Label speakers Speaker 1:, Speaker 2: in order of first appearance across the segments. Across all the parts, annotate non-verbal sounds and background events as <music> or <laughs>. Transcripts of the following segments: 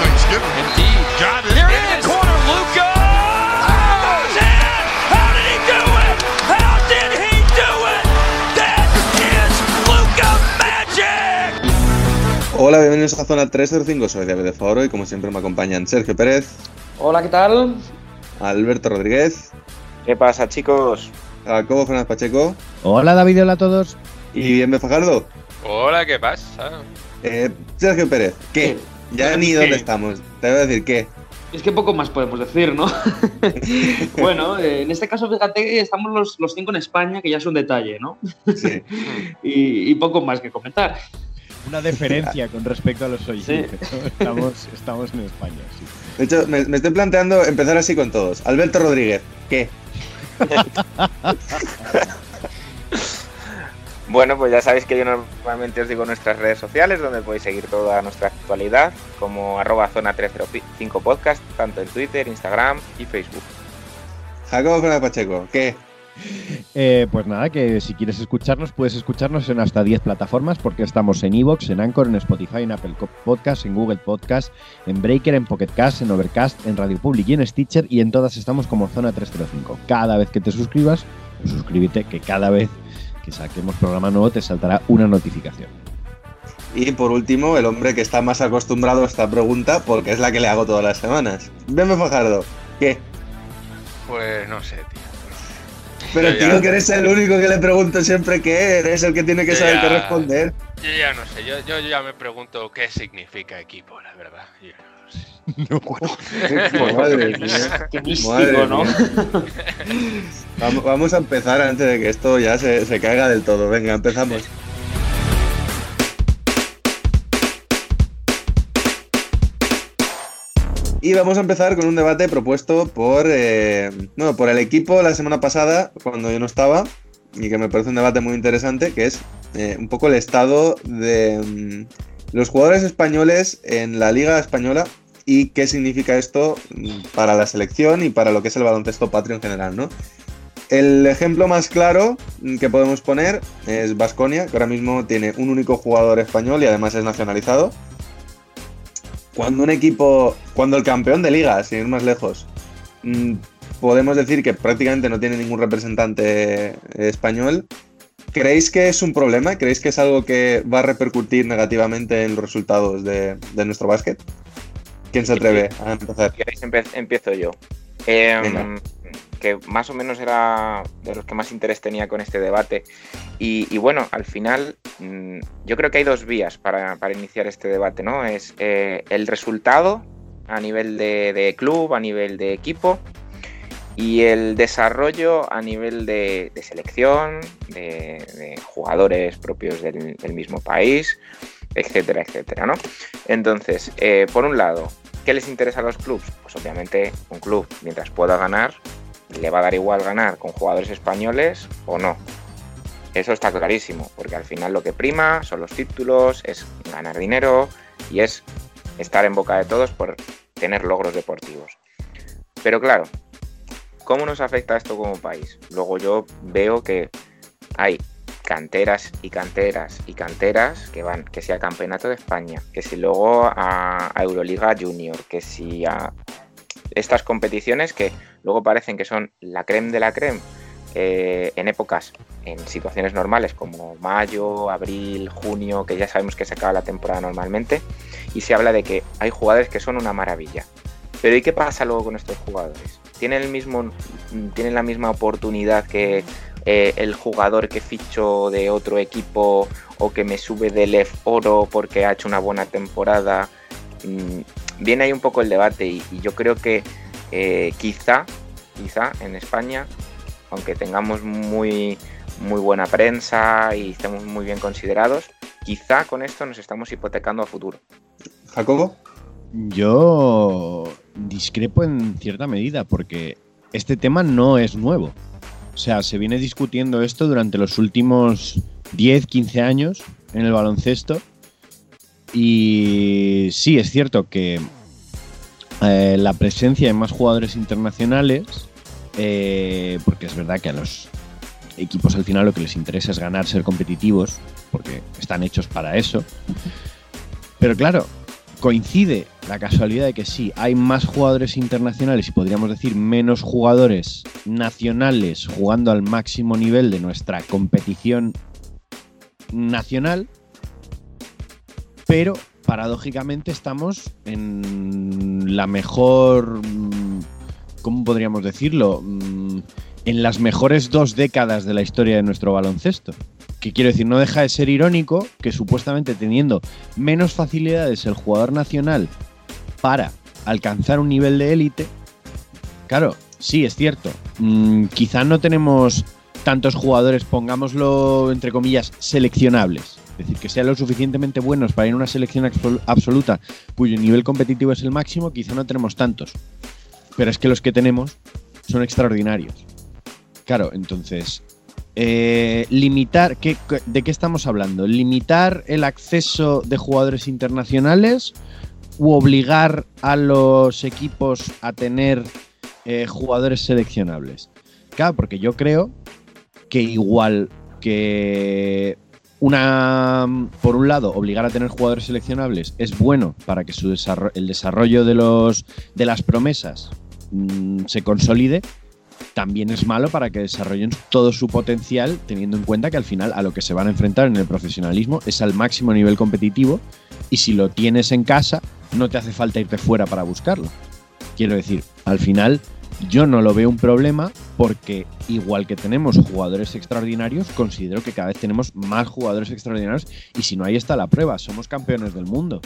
Speaker 1: Thanksgiving.
Speaker 2: Indeed. It? Luca!
Speaker 3: Hola, bienvenidos a Zona 305, soy David de Foro y como siempre me acompañan Sergio Pérez,
Speaker 4: Hola, ¿qué tal?
Speaker 3: Alberto Rodríguez,
Speaker 5: ¿Qué pasa, chicos?
Speaker 3: Jacobo Fernández Pacheco
Speaker 6: Hola David, hola a todos.
Speaker 3: y Bienve Fajardo.
Speaker 7: Hola, ¿qué pasa?
Speaker 3: Eh, Sergio Pérez, ¿qué? Ya ni dónde estamos, te voy a decir qué.
Speaker 8: Es que poco más podemos decir, ¿no? <laughs> bueno, eh, en este caso, fíjate que estamos los, los cinco en España, que ya es un detalle, ¿no?
Speaker 3: Sí. <laughs>
Speaker 8: y, y poco más que comentar.
Speaker 6: Una deferencia con respecto a los oyentes. Estamos, estamos en España, sí.
Speaker 3: De hecho, me, me estoy planteando empezar así con todos. Alberto Rodríguez, ¿qué? <laughs>
Speaker 5: Bueno, pues ya sabéis que yo normalmente os digo nuestras redes sociales, donde podéis seguir toda nuestra actualidad, como arroba zona 305 podcast, tanto en Twitter, Instagram y Facebook.
Speaker 3: Jacobo Fernández Pacheco, ¿qué?
Speaker 6: Eh, pues nada, que si quieres escucharnos, puedes escucharnos en hasta 10 plataformas, porque estamos en Evox, en Anchor, en Spotify, en Apple Podcast, en Google Podcast, en Breaker, en Pocket Cast, en Overcast, en Radio Public y en Stitcher, y en todas estamos como Zona 305. Cada vez que te suscribas, pues suscríbete, que cada vez que saquemos programa nuevo te saltará una notificación.
Speaker 3: Y por último, el hombre que está más acostumbrado a esta pregunta, porque es la que le hago todas las semanas. Bienve Fajardo, ¿qué?
Speaker 7: Pues no sé, tío.
Speaker 3: Pero
Speaker 7: Yo ya-
Speaker 3: tío, que eres el único que le pregunto siempre qué eres, el que tiene que
Speaker 7: Yo
Speaker 3: saber
Speaker 7: ya-
Speaker 3: qué responder.
Speaker 7: Yo ya no sé, yo, yo ya me pregunto qué significa equipo, la verdad. Yo no <laughs> sé.
Speaker 3: Madre mía.
Speaker 8: Qué místico,
Speaker 3: Madre
Speaker 8: ¿no?
Speaker 3: mía. Vamos, a empezar antes de que esto ya se, se caiga del todo. Venga, empezamos. Y vamos a empezar con un debate propuesto por, eh, por el equipo la semana pasada, cuando yo no estaba, y que me parece un debate muy interesante, que es eh, un poco el estado de mm, los jugadores españoles en la Liga Española y qué significa esto para la selección y para lo que es el baloncesto patrio en general, ¿no? El ejemplo más claro que podemos poner es Vasconia, que ahora mismo tiene un único jugador español y además es nacionalizado. Cuando un equipo, cuando el campeón de liga, sin ir más lejos, mm, podemos decir que prácticamente no tiene ningún representante español, ¿creéis que es un problema? ¿Creéis que es algo que va a repercutir negativamente en los resultados de, de nuestro básquet? ¿Quién se atreve a empezar?
Speaker 5: Empiezo yo. Em, que más o menos era de los que más interés tenía con este debate. Y, y bueno, al final mm, yo creo que hay dos vías para, para iniciar este debate, ¿no? Es eh, el resultado a nivel de, de club, a nivel de equipo, y el desarrollo a nivel de, de selección, de, de jugadores propios del, del mismo país, etcétera, etcétera, ¿no? Entonces, eh, por un lado, ¿qué les interesa a los clubes? Pues obviamente un club, mientras pueda ganar, le va a dar igual ganar con jugadores españoles o no. Eso está clarísimo, porque al final lo que prima son los títulos, es ganar dinero y es estar en boca de todos por tener logros deportivos. Pero claro, ¿cómo nos afecta esto como país? Luego yo veo que hay canteras y canteras y canteras que van, que si a Campeonato de España, que si luego a, a Euroliga Junior, que si a estas competiciones que luego parecen que son la creme de la creme eh, en épocas, en situaciones normales como mayo, abril, junio, que ya sabemos que se acaba la temporada normalmente, y se habla de que hay jugadores que son una maravilla. Pero ¿y qué pasa luego con estos jugadores? ¿Tienen, el mismo, tienen la misma oportunidad que eh, el jugador que ficho de otro equipo o que me sube del EF Oro porque ha hecho una buena temporada? Mm, viene ahí un poco el debate y, y yo creo que eh, quizá, quizá en España, aunque tengamos muy, muy buena prensa y estemos muy bien considerados, quizá con esto nos estamos hipotecando a futuro.
Speaker 3: ¿Jacobo?
Speaker 6: Yo discrepo en cierta medida porque este tema no es nuevo. O sea, se viene discutiendo esto durante los últimos 10, 15 años en el baloncesto. Y sí, es cierto que eh, la presencia de más jugadores internacionales, eh, porque es verdad que a los equipos al final lo que les interesa es ganar, ser competitivos, porque están hechos para eso. Pero claro, coincide la casualidad de que sí, hay más jugadores internacionales y podríamos decir menos jugadores nacionales jugando al máximo nivel de nuestra competición nacional, pero paradójicamente estamos en la mejor, mm, ¿cómo podríamos decirlo? Mm, En las mejores dos décadas de la historia de nuestro baloncesto. Que quiero decir, no deja de ser irónico que supuestamente teniendo menos facilidades el jugador nacional para alcanzar un nivel de élite, claro, sí, es cierto, mm, quizá no tenemos tantos jugadores, pongámoslo entre comillas, seleccionables. Es decir, que sean lo suficientemente buenos para ir a una selección absol- absoluta cuyo nivel competitivo es el máximo, quizá no tenemos tantos. Pero es que los que tenemos son extraordinarios. Claro, entonces, eh, limitar, ¿qué- ¿de qué estamos hablando? ¿Limitar el acceso de jugadores internacionales u obligar a los equipos a tener eh, jugadores seleccionables? Claro, porque yo creo que igual que una por un lado obligar a tener jugadores seleccionables es bueno para que su desarro- el desarrollo de los de las promesas mm, se consolide también es malo para que desarrollen todo su potencial teniendo en cuenta que al final a lo que se van a enfrentar en el profesionalismo es al máximo nivel competitivo y si lo tienes en casa no te hace falta irte fuera para buscarlo quiero decir al final yo no lo veo un problema porque igual que tenemos jugadores extraordinarios, considero que cada vez tenemos más jugadores extraordinarios y si no ahí está la prueba, somos campeones del mundo.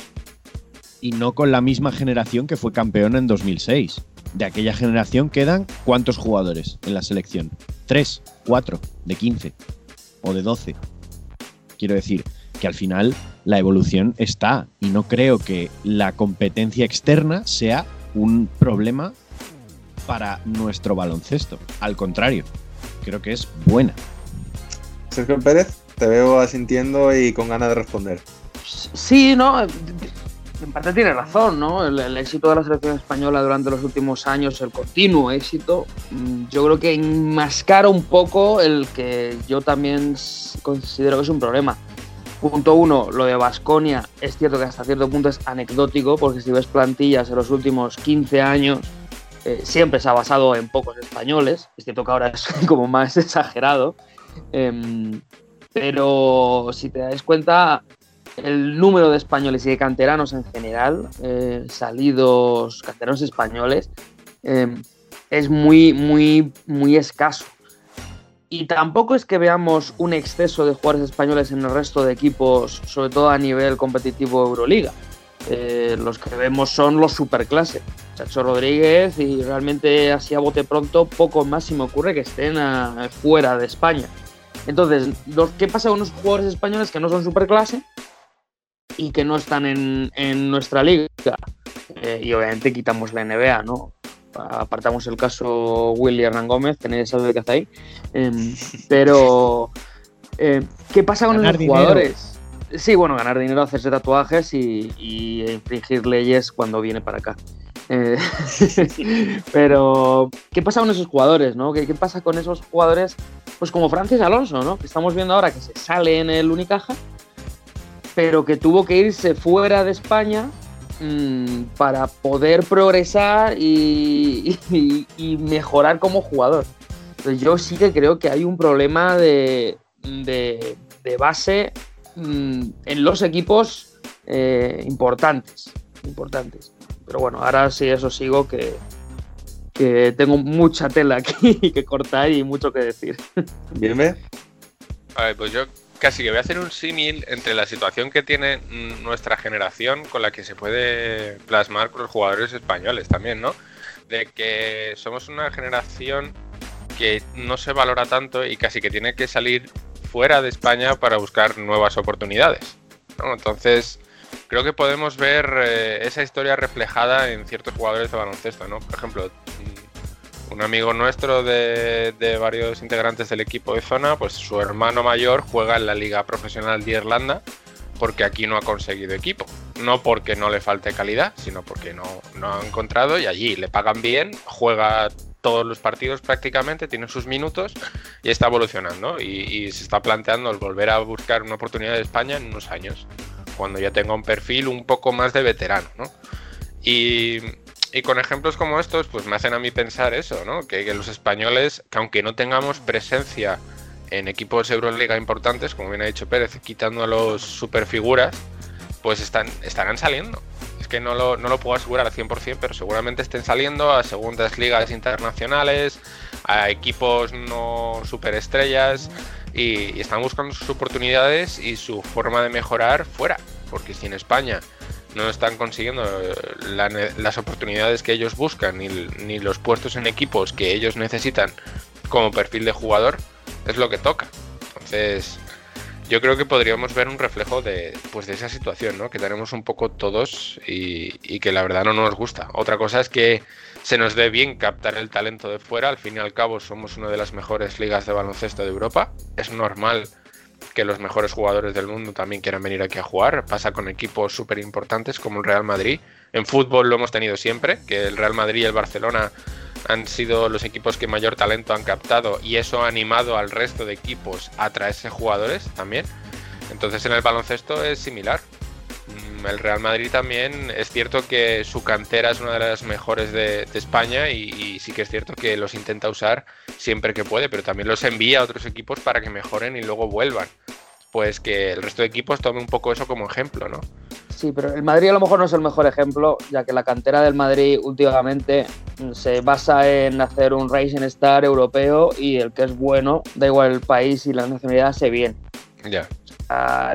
Speaker 6: Y no con la misma generación que fue campeona en 2006. De aquella generación quedan cuántos jugadores en la selección? ¿Tres? ¿Cuatro? ¿De 15? ¿O de 12? Quiero decir que al final la evolución está y no creo que la competencia externa sea un problema para nuestro baloncesto. Al contrario, creo que es buena.
Speaker 3: Sergio Pérez, te veo asintiendo y con ganas de responder.
Speaker 8: Sí, no, en parte tiene razón, ¿no? El, éxito de la selección española durante los últimos años, el continuo éxito, mm, yo creo que enmascara un poco el que yo también considero que es un problema. Punto uno, lo de Basconia es cierto que hasta cierto punto es anecdótico, porque si ves plantillas en los últimos 15 años, eh, siempre se ha basado en pocos españoles. Es cierto que ahora es <laughs> como más <laughs> exagerado. Em, pero si te das cuenta, el número de españoles y de canteranos en general, eh, salidos canteranos españoles, eh, es muy, muy, muy escaso. Y tampoco es que veamos un exceso de jugadores españoles en el resto de equipos, sobre todo a nivel competitivo Euroliga. Eh, los que vemos son los superclase. Chacho Rodríguez y realmente así a bote pronto poco más se me ocurre que estén a- fuera de España. Entonces, ¿qué pasa con los jugadores españoles que no son superclase y que no están en, en nuestra liga? Eh, y obviamente quitamos la NBA, ¿no? Apartamos el caso Willy Hernán Gómez, que nadie sabe qué hace ahí. Em, <laughs> pero, eh, ¿qué pasa con
Speaker 6: Ganar
Speaker 8: los
Speaker 6: dinero.
Speaker 8: jugadores? Sí, bueno, ganar dinero, hacerse tatuajes y, y infringir leyes cuando viene para acá. Eh, <laughs> pero, ¿qué pasa con esos jugadores, no? ¿Qué, qué pasa con esos jugadores, pues como Francis Alonso, ¿no? Que estamos viendo ahora que se sale en el Unicaja, pero que tuvo que irse fuera de España mm, para poder progresar y, y- y mejorar como jugador. Entonces, yo sí que creo que hay un problema de, de- de base mm, en los equipos eh, importantes, importantes. Pero bueno, ahora sí eso sigo que, que tengo mucha tela aquí <laughs> que cortar y mucho que decir.
Speaker 3: Ve.
Speaker 7: A ver, pues yo casi que voy a hacer un símil entre la situación que tiene nuestra generación con la que se puede plasmar con los jugadores españoles también, ¿no? De que somos una generación que no se valora tanto y casi que tiene que salir fuera de España para buscar nuevas oportunidades. Entonces, creo que podemos ver eh, esa historia reflejada en ciertos jugadores de baloncesto, ¿no? Por ejemplo, un amigo nuestro de, varios integrantes del equipo de zona, pues su hermano mayor juega en la Liga Profesional de Irlanda porque aquí no ha conseguido equipo. No porque no le falte calidad, sino porque no, no ha encontrado y allí le pagan bien, juega todos los partidos prácticamente, tiene sus minutos y está evolucionando. Y, y se está planteando el volver a buscar una oportunidad de España en unos años, cuando ya tenga un perfil un poco más de veterano. ¿no? Y, y con ejemplos como estos, pues me hacen a mí pensar eso, ¿no? Que, los españoles, que aunque no tengamos presencia en equipos Euroliga importantes, como bien ha dicho Pérez, quitando a los superfiguras, pues están, estarán saliendo. Es que no lo, no lo puedo asegurar al 100%, pero seguramente estén saliendo a segundas ligas internacionales, a equipos no superestrellas, y, y están buscando sus oportunidades y su forma de mejorar fuera. Porque si en España no están consiguiendo eh, las oportunidades que ellos buscan, ni, ni los puestos en equipos que ellos necesitan como perfil de jugador, es lo que toca. Entonces, yo creo que podríamos ver un reflejo de, pues, de esa situación, ¿no? Que tenemos un poco todos y, y que la verdad no nos gusta. Otra cosa es que se nos dé bien captar el talento de fuera. Al fin y al cabo somos una de las mejores ligas de baloncesto de Europa. Es normal que los mejores jugadores del mundo también quieran venir aquí a jugar. Pasa con equipos súper importantes como el Real Madrid. En fútbol lo hemos tenido siempre, que el Real Madrid y el Barcelona han sido los equipos que mayor talento han captado y eso ha animado al resto de equipos a traerse jugadores también. Entonces en el baloncesto es similar. El Real Madrid también es cierto que su cantera es una de las mejores de, de España y, y sí que es cierto que los intenta usar siempre que puede, pero también los envía a otros equipos para que mejoren y luego vuelvan. Pues que el resto de equipos tome un poco eso como ejemplo, ¿no?
Speaker 8: Sí, pero el Madrid a lo mejor no es el mejor ejemplo, ya que la cantera del Madrid últimamente se basa en hacer un Rising Star europeo y el que es bueno, da igual el país y la nacionalidad, se bien.
Speaker 7: Ya.
Speaker 8: Ah,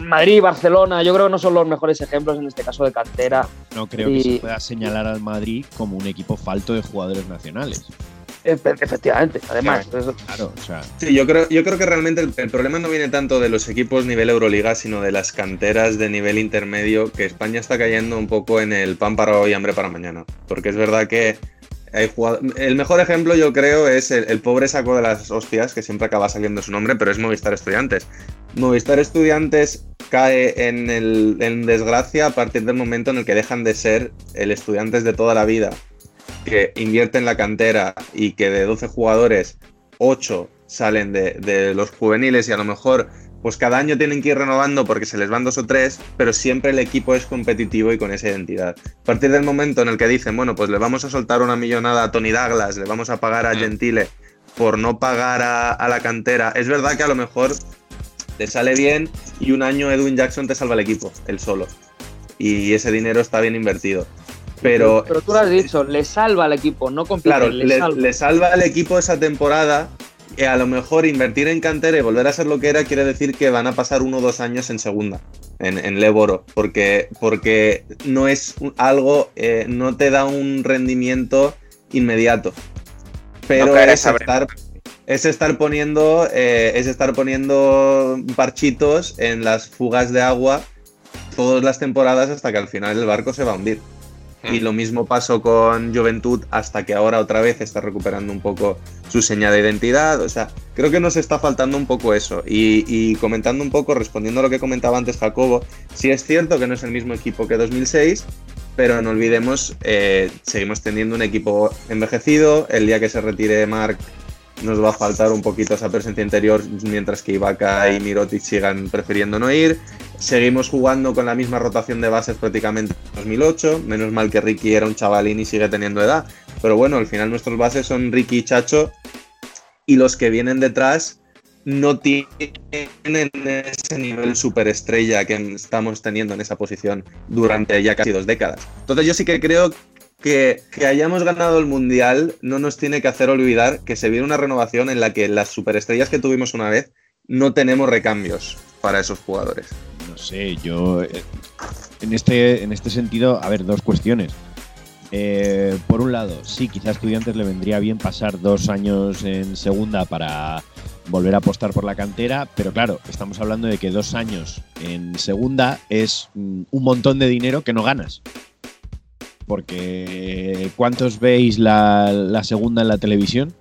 Speaker 8: Madrid y Barcelona, yo creo que no son los mejores ejemplos en este caso de cantera.
Speaker 6: No creo
Speaker 8: Y-
Speaker 6: que se pueda señalar al Madrid como un equipo falto de jugadores nacionales.
Speaker 8: Efe- Efectivamente, además. eso-
Speaker 6: Claro, o sea,
Speaker 3: Sí, yo creo, yo creo que realmente el, el problema no viene tanto de los equipos nivel Euroliga, sino de las canteras de nivel intermedio, que España está cayendo un poco en el pan para hoy, hambre para mañana. Porque es verdad que El mejor ejemplo, yo creo, es el, pobre saco de las hostias, que siempre acaba saliendo su nombre, pero es Movistar Estudiantes. Movistar Estudiantes cae en, el, desgracia a partir del momento en el que dejan de ser el Estudiantes de toda la vida, que invierte en la cantera y que de 12 jugadores, 8 salen de los juveniles y a lo mejor pues cada año tienen que ir renovando porque se les van dos o tres, pero siempre el equipo es competitivo y con esa identidad. A partir del momento en el que dicen, bueno, pues le vamos a soltar una millonada a Tony Douglas, le vamos a pagar a
Speaker 7: Mm.
Speaker 3: Gentile por no pagar a, a la cantera, es verdad que a lo mejor te sale bien y un año Edwin Jackson te salva el equipo, él solo. Y ese dinero está bien invertido. Pero,
Speaker 8: pero tú lo has dicho, le salva al equipo, no compite,
Speaker 3: Claro,
Speaker 8: le,
Speaker 3: le,
Speaker 8: salva.
Speaker 3: le salva al equipo esa temporada. Y a lo mejor invertir en cantera y volver a ser lo que era quiere decir que van a pasar uno o dos años en segunda, en, en Leboro, porque, porque no es algo, eh, no te da un rendimiento inmediato. Pero
Speaker 5: No
Speaker 3: es, estar, es estar poniendo, eh, es estar poniendo parchitos en las fugas de agua todas las temporadas hasta que al final el barco se va a hundir. Y lo mismo pasó con Juventud hasta que ahora otra vez está recuperando un poco su señal de identidad. O sea, creo que nos está faltando un poco eso. Y, comentando un poco, respondiendo a lo que comentaba antes Jacobo, sí es cierto que no es el mismo equipo que 2006, pero no olvidemos, eh, seguimos teniendo un equipo envejecido. El día que se retire Mark nos va a faltar un poquito esa presencia interior, mientras que Ibaka y Mirotic sigan prefiriendo no ir. Seguimos jugando con la misma rotación de bases prácticamente en 2008. Menos mal que Ricky era un chavalín y sigue teniendo edad. Pero bueno, al final nuestros bases son Ricky y Chacho. Y los que vienen detrás no tienen ese nivel superestrella que estamos teniendo en esa posición durante ya casi dos décadas. Entonces yo sí que creo que, que hayamos ganado el Mundial no nos tiene que hacer olvidar que se viene una renovación en la que las superestrellas que tuvimos una vez no tenemos recambios para esos jugadores.
Speaker 6: Sé, yo eh, en este, en este sentido, a ver, dos cuestiones. Eh, por un lado, sí, quizás a estudiantes le vendría bien pasar dos años en segunda para, volver a apostar por la cantera, pero claro, estamos hablando de que dos años en segunda es mm, un montón de dinero que no ganas. Porque ¿cuántos veis la, la segunda en la televisión?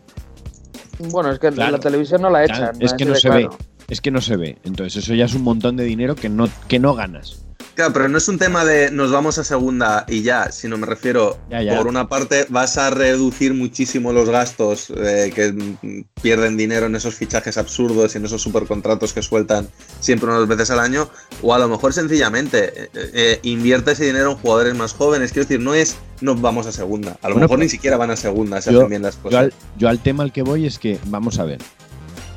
Speaker 8: Bueno, es que
Speaker 6: Claro.
Speaker 8: la televisión no la echan.
Speaker 6: Es que no se ve. Es que no se ve. Entonces eso ya es un montón de dinero que no, que no ganas.
Speaker 3: Claro, pero no es un tema de nos vamos a segunda y ya, sino me refiero,
Speaker 6: Ya, ya.
Speaker 3: por una parte vas a reducir muchísimo los gastos eh, que pierden dinero en esos fichajes absurdos y en esos supercontratos que sueltan siempre unas veces al año, o a lo mejor sencillamente eh, eh, invierte ese dinero en jugadores más jóvenes. Quiero decir, no es nos vamos a segunda, a lo
Speaker 6: Bueno,
Speaker 3: mejor
Speaker 6: pues,
Speaker 3: ni siquiera van a segunda, se
Speaker 6: yo-
Speaker 3: hacen bien las
Speaker 6: Yo
Speaker 3: cosas.
Speaker 6: al, yo al tema al que voy es que, vamos a ver,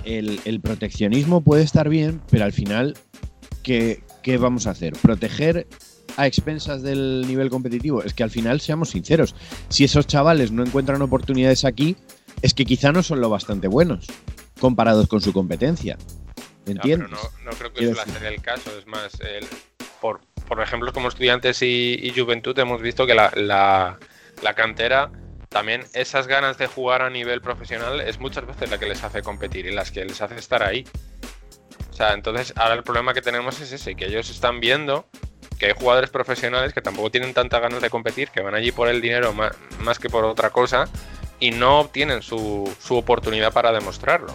Speaker 6: el, el proteccionismo puede estar bien, pero al final, ¿qué, qué vamos a hacer? ¿Proteger a expensas del nivel competitivo? Es que al final, seamos sinceros, si esos chavales no encuentran oportunidades aquí, es que quizá no son lo bastante buenos comparados con su competencia. ¿Me
Speaker 7: Ya, pero
Speaker 6: entiendes?
Speaker 7: no, no creo que suele ser el caso. Es más, el- por, por ejemplo, como estudiantes y, y juventud hemos visto que la, la- la cantera, también esas ganas de jugar a nivel profesional es muchas veces la que les hace competir y las que les hace estar ahí. O sea, entonces ahora el problema que tenemos es ese, que ellos están viendo que hay jugadores profesionales que tampoco tienen tantas ganas de competir, que van allí por el dinero más, que por otra cosa y no obtienen su, su oportunidad para demostrarlo.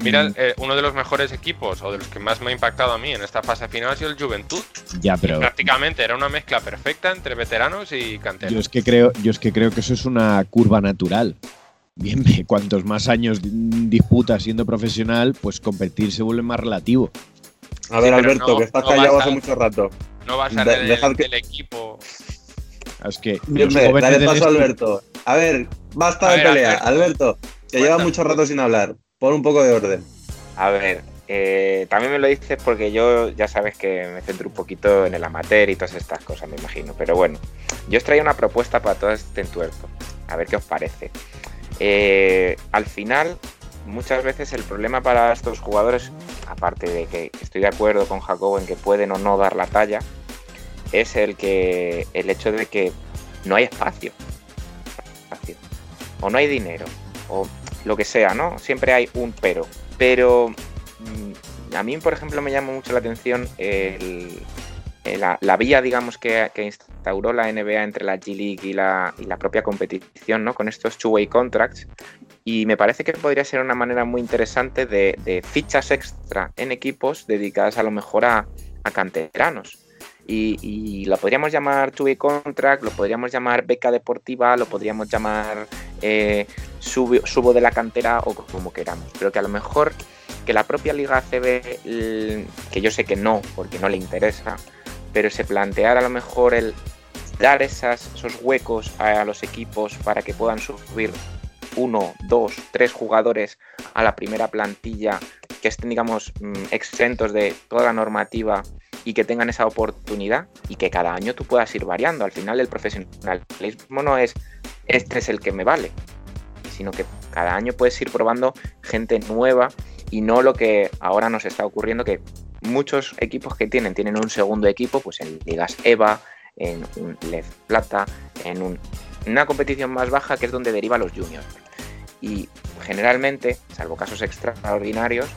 Speaker 7: Mira,
Speaker 6: Mm.
Speaker 7: eh, uno de los mejores equipos o de los que más me ha impactado a mí en esta fase final ha sido el Juventud.
Speaker 6: Ya, pero
Speaker 7: Prácticamente era una mezcla perfecta entre veteranos y
Speaker 6: yo
Speaker 7: canteros.
Speaker 6: es que creo, yo es que creo que eso es una curva natural. Bien, <laughs> cuantos más años disputas siendo profesional, pues competir se vuelve más relativo.
Speaker 3: A ver,
Speaker 7: Sí,
Speaker 3: Alberto,
Speaker 7: no-
Speaker 3: que estás
Speaker 7: no
Speaker 3: callado hace
Speaker 7: a-
Speaker 3: mucho rato.
Speaker 7: No vas a
Speaker 3: de-
Speaker 7: ser el,
Speaker 3: que-
Speaker 7: el equipo.
Speaker 6: Es que jóvenes
Speaker 3: dale paso a
Speaker 6: este-
Speaker 3: Alberto. A ver, basta
Speaker 7: A
Speaker 3: de
Speaker 7: ver,
Speaker 3: pelea.
Speaker 7: Alberto.
Speaker 3: Alberto, que lleva mucho rato sin hablar. Pon un poco de orden.
Speaker 5: A ver, eh, también me lo dices porque yo ya sabes que me centro un poquito en el amateur y todas estas cosas, me imagino. Pero bueno, yo os traía una propuesta para todo este entuerto. A ver qué os parece. Eh, al final, muchas veces el problema para estos jugadores, aparte de que estoy de acuerdo con Jacobo en que pueden o no dar la talla, es el que el hecho de que no hay espacio. Espacio. O no hay dinero. O lo que sea, ¿no? Siempre hay un pero. Pero mm, a mí, por ejemplo, me llama mucho la atención la, vía, digamos, que, que instauró la NBA entre la G-League y la, y la propia competición, ¿no? Con estos two-way contracts. Y me parece que podría ser una manera muy interesante de, fichas extra en equipos dedicadas a lo mejor a canteranos. Y, y la podríamos llamar two-way contract, lo podríamos llamar beca deportiva, lo podríamos llamar eh, subo, de la cantera o como queramos. Pero que a lo mejor que la propia Liga ACB, l- que yo sé que no, porque no le interesa, pero se planteara a lo mejor el dar esos huecos a, los equipos para que puedan subir uno, dos, tres jugadores a la primera plantilla que estén, digamos, mm, exentos de toda la normativa y que tengan esa oportunidad y que cada año tú puedas ir variando. Al final el profesionalismo no es este es el que me vale, sino que cada año puedes ir probando gente nueva y no lo que ahora nos está ocurriendo que muchos equipos que tienen tienen un segundo equipo pues en ligas EVA, en un LEF Plata, en un- una competición más baja que es donde deriva los juniors. Y generalmente, salvo casos extraordinarios,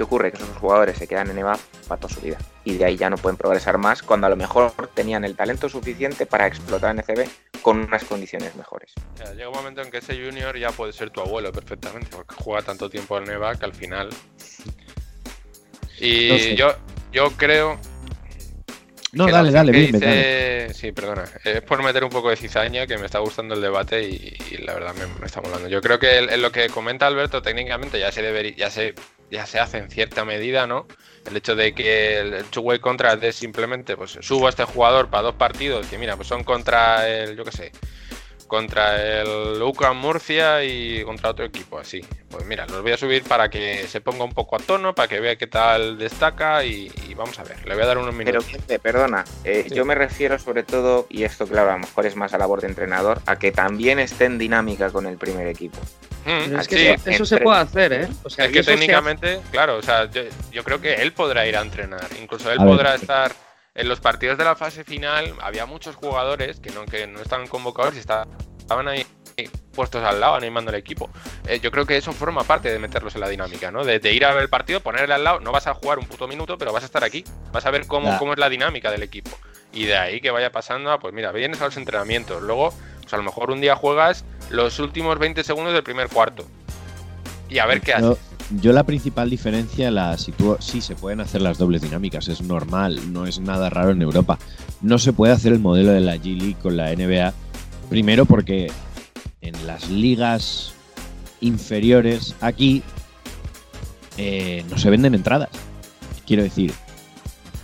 Speaker 5: ¿qué ocurre? Que esos jugadores se quedan en EVA para toda su vida. Y de ahí ya no pueden progresar más cuando a lo mejor tenían el talento suficiente para explotar en ECB con unas condiciones mejores.
Speaker 7: Llega un momento en que ese junior ya puede ser tu abuelo perfectamente, porque juega tanto tiempo en Neva que al final. Y
Speaker 6: No sé.
Speaker 7: yo, yo creo.
Speaker 6: No,
Speaker 7: que
Speaker 6: dale, dale,
Speaker 7: que
Speaker 6: bien,
Speaker 7: dice- Sí, perdona. Es por meter un poco de cizaña que me está gustando el debate y, y la verdad me, me está molando. Yo creo que el- en lo que comenta Alberto técnicamente ya se debería, ya se, ya se hace en cierta medida, ¿no? El hecho de que el two-way contract es simplemente, pues subo a este jugador para dos partidos, que mira, pues son contra el, yo qué sé, contra el UCAM Murcia y contra otro equipo, así. Pues mira, los voy a subir para que se ponga un poco a tono, para que vea qué tal destaca y, y vamos a ver, le voy a dar unos
Speaker 5: Pero,
Speaker 7: minutos.
Speaker 5: gente, perdona, eh,
Speaker 7: Sí.
Speaker 5: yo me refiero sobre todo, y esto claro, a lo mejor es más a labor de entrenador, a que también esté en dinámica con el primer equipo.
Speaker 7: Mm,
Speaker 8: Pero es que
Speaker 7: sí,
Speaker 8: eso, eso se puede hacer, ¿eh? O sea,
Speaker 7: es que técnicamente, claro, o sea, yo, yo creo que él podrá ir a entrenar. Incluso él
Speaker 6: A ver.
Speaker 7: podrá estar en los partidos de la fase final. Había muchos jugadores que no, que no estaban convocados y estaban ahí puestos al lado animando al equipo. Eh, yo creo que eso forma parte de meterlos en la dinámica, ¿no? De, de ir a ver el partido, ponerle al lado, no vas a jugar un puto minuto, pero vas a estar aquí, vas a ver cómo, cómo es la dinámica del equipo. Y de ahí que vaya pasando, a, pues mira, vienes a los entrenamientos, luego, pues a lo mejor un día juegas los últimos 20 segundos del primer cuarto. Y a ver qué haces.
Speaker 6: Yo la principal diferencia la sitúo. Sí, se pueden hacer las dobles dinámicas, es normal, no es nada raro en Europa. No se puede hacer el modelo de la G League con la NBA. Primero porque en las ligas inferiores aquí eh, no se venden entradas. Quiero decir,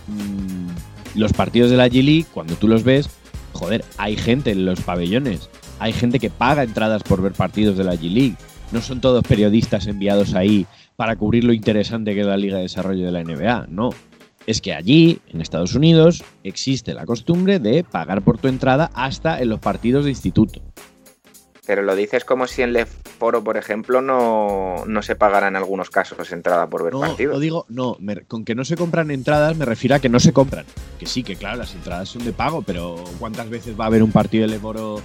Speaker 6: mm, los partidos de la G League, cuando tú los ves, joder, hay gente en los pabellones, hay gente que paga entradas por ver partidos de la G League. No son todos periodistas enviados ahí para cubrir lo interesante que es la Liga de Desarrollo de la NBA, no. Es que allí, en Estados Unidos, existe la costumbre de pagar por tu entrada hasta en los partidos de instituto.
Speaker 5: Pero lo dices como si en Leforo, por ejemplo, no, no se pagara en algunos casos entrada por ver
Speaker 6: No,
Speaker 5: partidos.
Speaker 6: no digo, no, me- con que no se compran entradas me refiero a que no se compran. Que sí, que claro, las entradas son de pago, pero ¿cuántas veces va a haber un partido de Leboro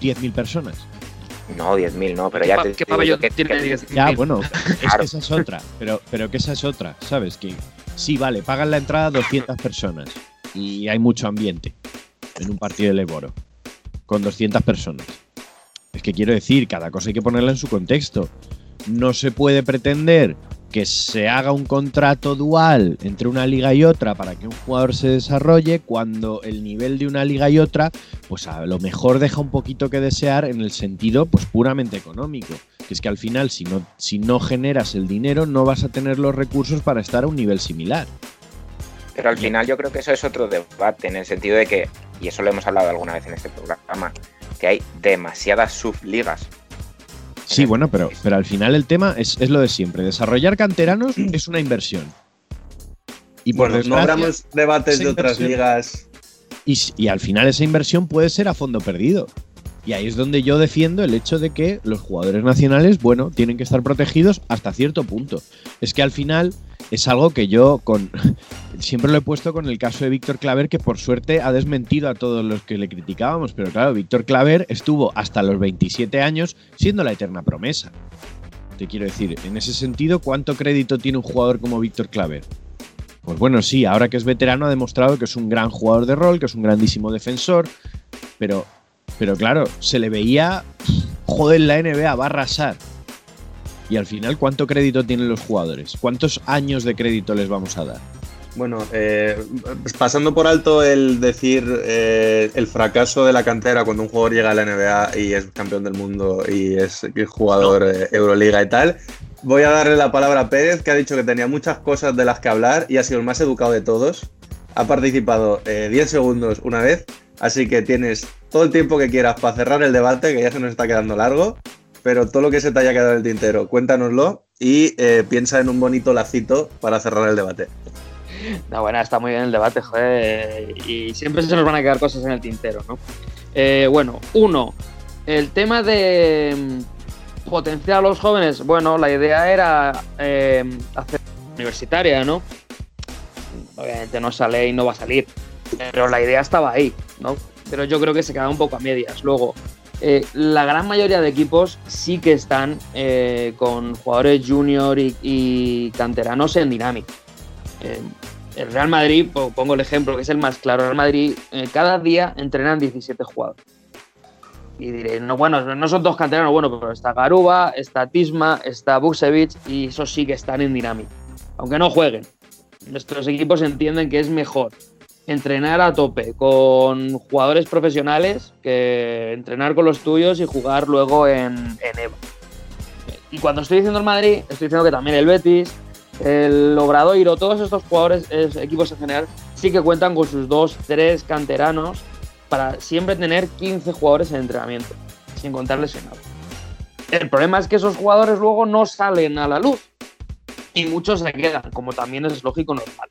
Speaker 6: 10.000 personas?
Speaker 5: No, 10.000 no, pero
Speaker 8: ¿Qué
Speaker 5: ya te
Speaker 8: qué pabellón
Speaker 5: yo que-
Speaker 8: tiene
Speaker 5: que-
Speaker 8: 10.000?
Speaker 6: Ya, bueno, <laughs> es que esa es otra, pero, pero que esa es otra, ¿sabes? Que sí, vale, pagan la entrada 200 personas y hay mucho ambiente en un partido de Leboro con 200 personas. Es que quiero decir, cada cosa hay que ponerla en su contexto. No se puede pretender que se haga un contrato dual entre una liga y otra para que un jugador se desarrolle cuando el nivel de una liga y otra pues a lo mejor deja un poquito que desear en el sentido pues puramente económico que es que al final si no si no generas el dinero no vas a tener los recursos para estar a un nivel similar
Speaker 5: Pero al final yo creo que eso es otro debate, en el sentido de que, y eso lo hemos hablado alguna vez en este programa, que hay demasiadas subligas.
Speaker 6: Sí bueno pero pero al final el tema es, es lo de siempre desarrollar canteranos <clears throat> es una inversión y por
Speaker 3: Bueno, no abramos debates de otras ligas.
Speaker 6: Y, y al final esa inversión puede ser a fondo perdido. Y ahí es donde yo defiendo el hecho de que los jugadores nacionales, bueno, tienen que estar protegidos hasta cierto punto. Es que al final es algo que yo con <laughs> siempre lo he puesto con el caso de Víctor Claver, que por suerte ha desmentido a todos los que le criticábamos. Pero claro, Víctor Claver estuvo hasta los 27 años siendo la eterna promesa. Te quiero decir, en ese sentido, ¿cuánto crédito tiene un jugador como Víctor Claver? Pues bueno, sí, ahora que es veterano ha demostrado que es un gran jugador de rol, que es un grandísimo defensor, pero, pero claro, se le veía, joder, la NBA va a arrasar. Y al final, ¿cuánto crédito tienen los jugadores? ¿Cuántos años de crédito les vamos a dar?
Speaker 3: Bueno, eh, pues pasando por alto el decir eh, el fracaso de la cantera cuando un jugador llega a la NBA y es campeón del mundo y es jugador eh, Euroliga y tal, voy a darle la palabra a Pérez, que ha dicho que tenía muchas cosas de las que hablar y ha sido el más educado de todos. Ha participado eh, 10 segundos una vez, así que tienes todo el tiempo que quieras para cerrar el debate, que ya se nos está quedando largo, pero todo lo que se te haya quedado en el tintero, cuéntanoslo y eh, piensa en un bonito lacito para cerrar el debate.
Speaker 8: No, bueno, está muy bien el debate, joder. Y siempre se nos van a quedar cosas en el tintero, ¿no? Eh, bueno, uno, el tema de mm, potenciar a los jóvenes. Bueno, la idea era eh, hacer universitaria, ¿no? Obviamente no sale y no va a salir, pero la idea estaba ahí, ¿no? Pero yo creo que se queda un poco a medias. Luego, eh, la gran mayoría de equipos sí que están eh, con jugadores junior y, canteranos en dinámica. Eh, el Real Madrid, po- pongo el ejemplo que es el más claro, el Real Madrid eh, cada día entrenan 17 jugadores. Y diré, no, bueno, no son dos canteranos, bueno, pero está Garuba, está Tisma, está Buksevich y esos sí que están en dinámica. Aunque no jueguen. Nuestros equipos entienden que es mejor entrenar a tope con jugadores profesionales que entrenar con los tuyos y jugar luego en, en EVA. Y cuando estoy diciendo el Madrid, estoy diciendo que también el Betis, el Obradoiro, todos estos jugadores, es- equipos en general, sí que cuentan con sus dos, tres canteranos para siempre tener 15 jugadores en entrenamiento, sin contar lesionados. El problema es que esos jugadores luego no salen a la luz y muchos se quedan, como también es lógico normal.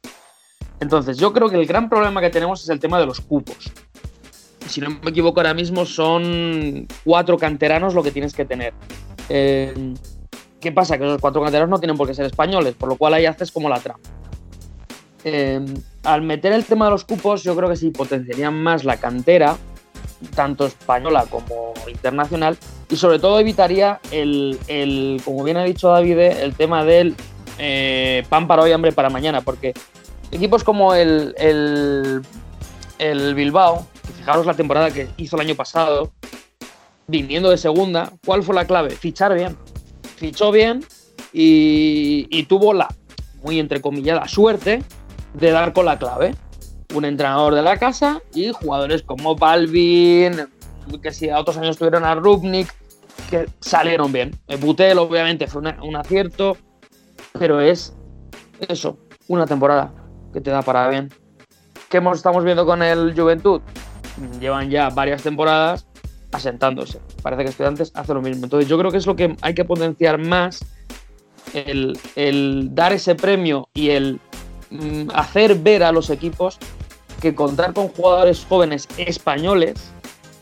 Speaker 8: Entonces, yo creo que el gran problema que tenemos es el tema de los cupos. Si no me equivoco, ahora mismo son cuatro canteranos lo que tienes que tener. Eh, ¿Qué pasa? Que esos cuatro canteranos no tienen por qué ser españoles, por lo cual ahí haces como la trampa. Eh, al meter el tema de los cupos, yo creo que sí potenciarían más la cantera tanto española como internacional, y sobre todo evitaría el, el como bien ha dicho David, el tema del eh, pan para hoy, hambre para mañana, porque equipos como el, el, el Bilbao, que fijaros la temporada que hizo el año pasado, viniendo de segunda, ¿cuál fue la clave? Fichar bien. Fichó bien y, tuvo la, muy entrecomillada, suerte de dar con la clave. Un entrenador de la casa y jugadores como Balvin, que si a otros años tuvieron a Rubnik, que salieron bien. El Butel, obviamente, fue un acierto, pero es eso, una temporada que te da para bien. ¿Qué estamos viendo con el Juventud? Llevan ya varias temporadas asentándose. Parece que Estudiantes hace lo mismo. Entonces yo creo que es lo que hay que potenciar más, el, el dar ese premio y el mm, hacer ver a los equipos que contar con jugadores jóvenes españoles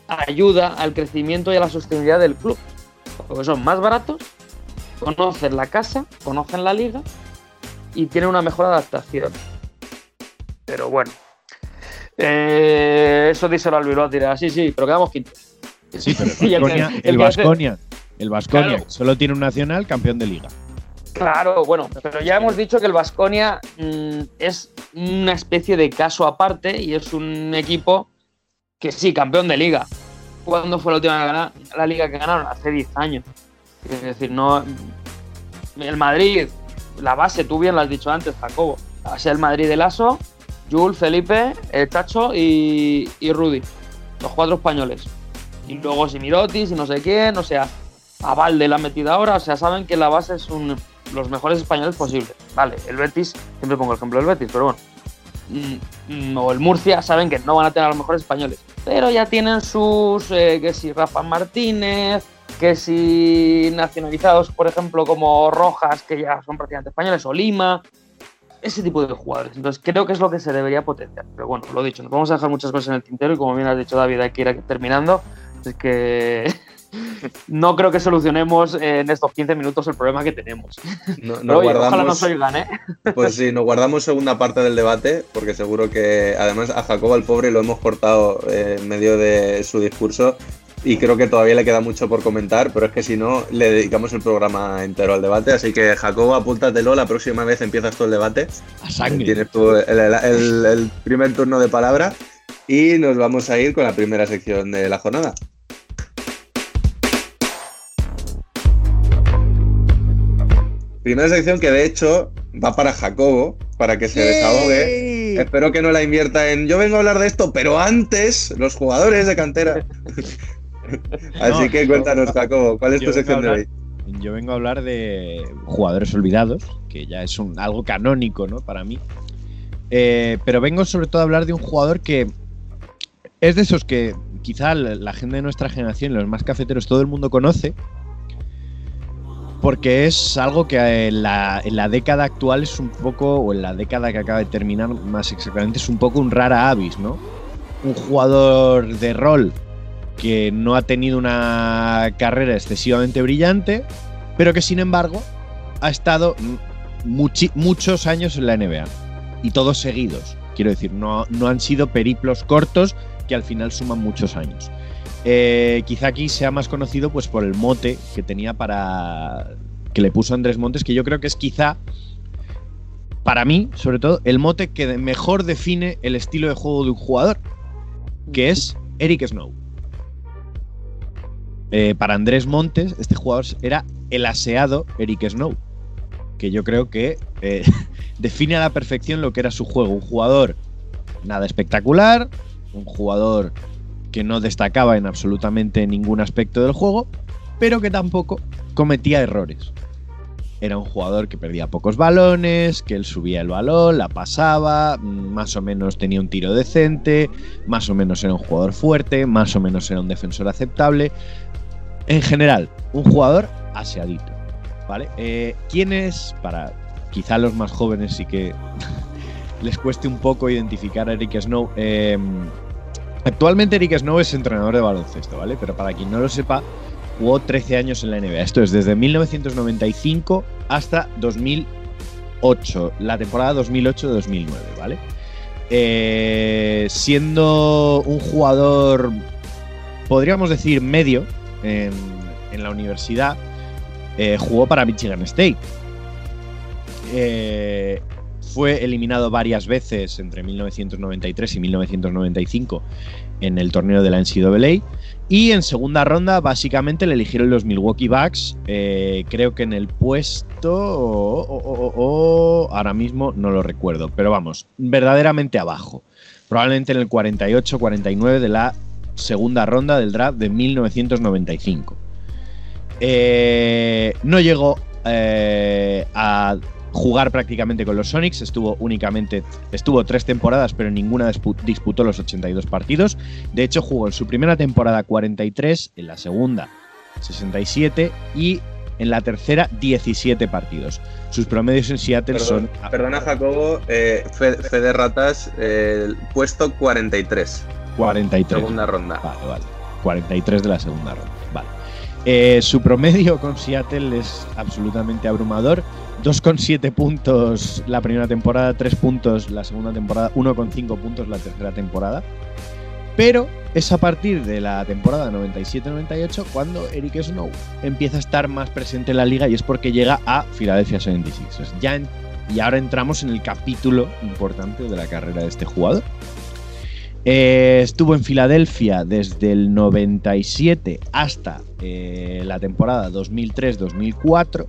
Speaker 8: ayuda al crecimiento y a la sostenibilidad del club. Porque son más baratos, conocen la casa, conocen la liga y tienen una mejor adaptación. Pero bueno. Eh, eso díselo al Bilbao, dirá, sí, sí, pero quedamos quintos.
Speaker 6: Sí, pero <laughs>
Speaker 8: Y el el
Speaker 6: el Vasconia, el Vasconia
Speaker 8: Claro.
Speaker 6: solo tiene un nacional campeón de liga.
Speaker 8: Claro, bueno, pero ya hemos dicho que el Vasconia es una especie de caso aparte y es un equipo que sí, campeón de liga. ¿Cuándo fue la última gana- la liga que ganaron? Hace 10 años. Es decir, no. El Madrid, la base, tú bien lo has dicho antes, Jacobo. La base del Madrid del ASO, Jules, Felipe, el Chacho y, y Rudy. Los cuatro españoles. Y luego si Mirotis y no sé quién, o sea, a Valde la han metido ahora, o sea, saben que la base es un, los mejores españoles posibles. Vale, el Betis, siempre pongo el ejemplo del Betis, pero bueno. Mm, mm, o el Murcia saben que no van a tener a los mejores españoles. Pero ya tienen sus, eh, que si Rafa Martínez, que si nacionalizados, por ejemplo, como Rojas, que ya son prácticamente españoles, o Lima, ese tipo de jugadores. Entonces creo que es lo que se debería potenciar. Pero bueno, lo dicho, nos vamos a dejar muchas cosas en el tintero y como bien has dicho David, hay que ir terminando. Es que <laughs> no creo que solucionemos en estos 15 minutos el problema que tenemos.
Speaker 3: No, <laughs>
Speaker 8: oye, ojalá
Speaker 3: guardamos,
Speaker 8: nos oigan, ¿eh? <laughs>
Speaker 3: pues sí, nos guardamos segunda parte del debate, porque seguro que además a Jacobo al pobre lo hemos cortado eh, en medio de su discurso y creo que todavía le queda mucho por comentar, pero es que si no, le dedicamos el programa entero al debate. Así que Jacobo, apúntatelo, la próxima vez empiezas tú el debate.
Speaker 6: A sangre.
Speaker 3: Tienes tú el, el- el- el primer turno de palabra y nos vamos a ir con la primera sección de la jornada. Primera sección que de hecho va para Jacobo, para que se desahogue. Espero que no la invierta en yo vengo a hablar de esto, pero antes los jugadores de cantera. <laughs> Así
Speaker 6: No,
Speaker 3: que cuéntanos, Jacobo, ¿cuál es tu sección de hoy?
Speaker 6: Yo vengo a hablar de jugadores olvidados, que ya es un, algo canónico ¿no? para mí. Eh, pero vengo sobre todo a hablar de un jugador que es de esos que quizá la la gente de nuestra generación, los más cafeteros, todo el mundo conoce, porque es algo que en la, en la década actual es un poco, o en la década que acaba de terminar más exactamente, es un poco un rara avis, ¿no? Un jugador de rol que no ha tenido una carrera excesivamente brillante, pero que sin embargo ha estado muchos años en la NBA. Y todos seguidos. Quiero decir, no, no han sido periplos cortos que al final suman muchos años. Eh, quizá aquí sea más conocido pues por el mote que tenía para. que le puso Andrés Montes, que yo creo que es quizá. Para mí, sobre todo, el mote que mejor define el estilo de juego de un jugador, que es Eric Snow. Eh, para Andrés Montes, este jugador era el aseado Eric Snow, que yo creo que eh, <laughs> define a la perfección lo que era su juego. Un jugador nada espectacular, un jugador que no destacaba en absolutamente ningún aspecto del juego, pero que tampoco cometía errores. Era un jugador que perdía pocos balones, que él subía el balón, la pasaba, más o menos tenía un tiro decente, más o menos era un jugador fuerte, más o menos era un defensor aceptable. En general, un jugador aseadito. ¿Vale? Eh, ¿Quién es, para quizá los más jóvenes sí que <laughs> les cueste un poco identificar a Eric Snow? eh, actualmente Eric Snow es entrenador de baloncesto, ¿vale? Pero para quien no lo sepa, jugó 13 años en la NBA. Esto es desde 1995 hasta 2008, la temporada 2008-2009, ¿vale? Eh, siendo un jugador podríamos decir, medio en, la universidad, eh, jugó para Michigan State. Eh, fue eliminado varias veces entre 1993 y 1995 en el torneo de la NCAA. Y en segunda ronda, básicamente, le eligieron los Milwaukee Bucks. eh, creo que en el puesto. o- o- o- o- ahora mismo no lo recuerdo. Pero vamos, verdaderamente abajo. Probablemente en el 48-49 de la segunda ronda del draft de 1995. Eh, no llegó eh, a jugar prácticamente con los Sonics, estuvo únicamente, estuvo tres temporadas, pero ninguna dispu- disputó los 82 partidos. De hecho, jugó en su primera temporada 43, en la segunda 67 y en la tercera 17 partidos. Sus promedios en Seattle
Speaker 3: Perdón-
Speaker 6: son
Speaker 3: Perdona, Jacobo, eh, Fe, Fe de Ratas, eh, puesto 43,
Speaker 6: 43.
Speaker 3: segunda ronda.
Speaker 6: Vale, vale. 43 de la segunda ronda. Vale. Eh, su promedio con Seattle es absolutamente abrumador. 2,7 puntos la primera temporada, 3 puntos la segunda temporada, 1,5 puntos la tercera temporada. Pero es a partir de la temporada 97-98 cuando Eric Snow empieza a estar más presente en la liga y es porque llega a Philadelphia 76ers. Ya en- y ahora entramos en el capítulo importante de la carrera de este jugador. Eh, estuvo en Filadelfia desde el 97 hasta eh, la temporada 2003-2004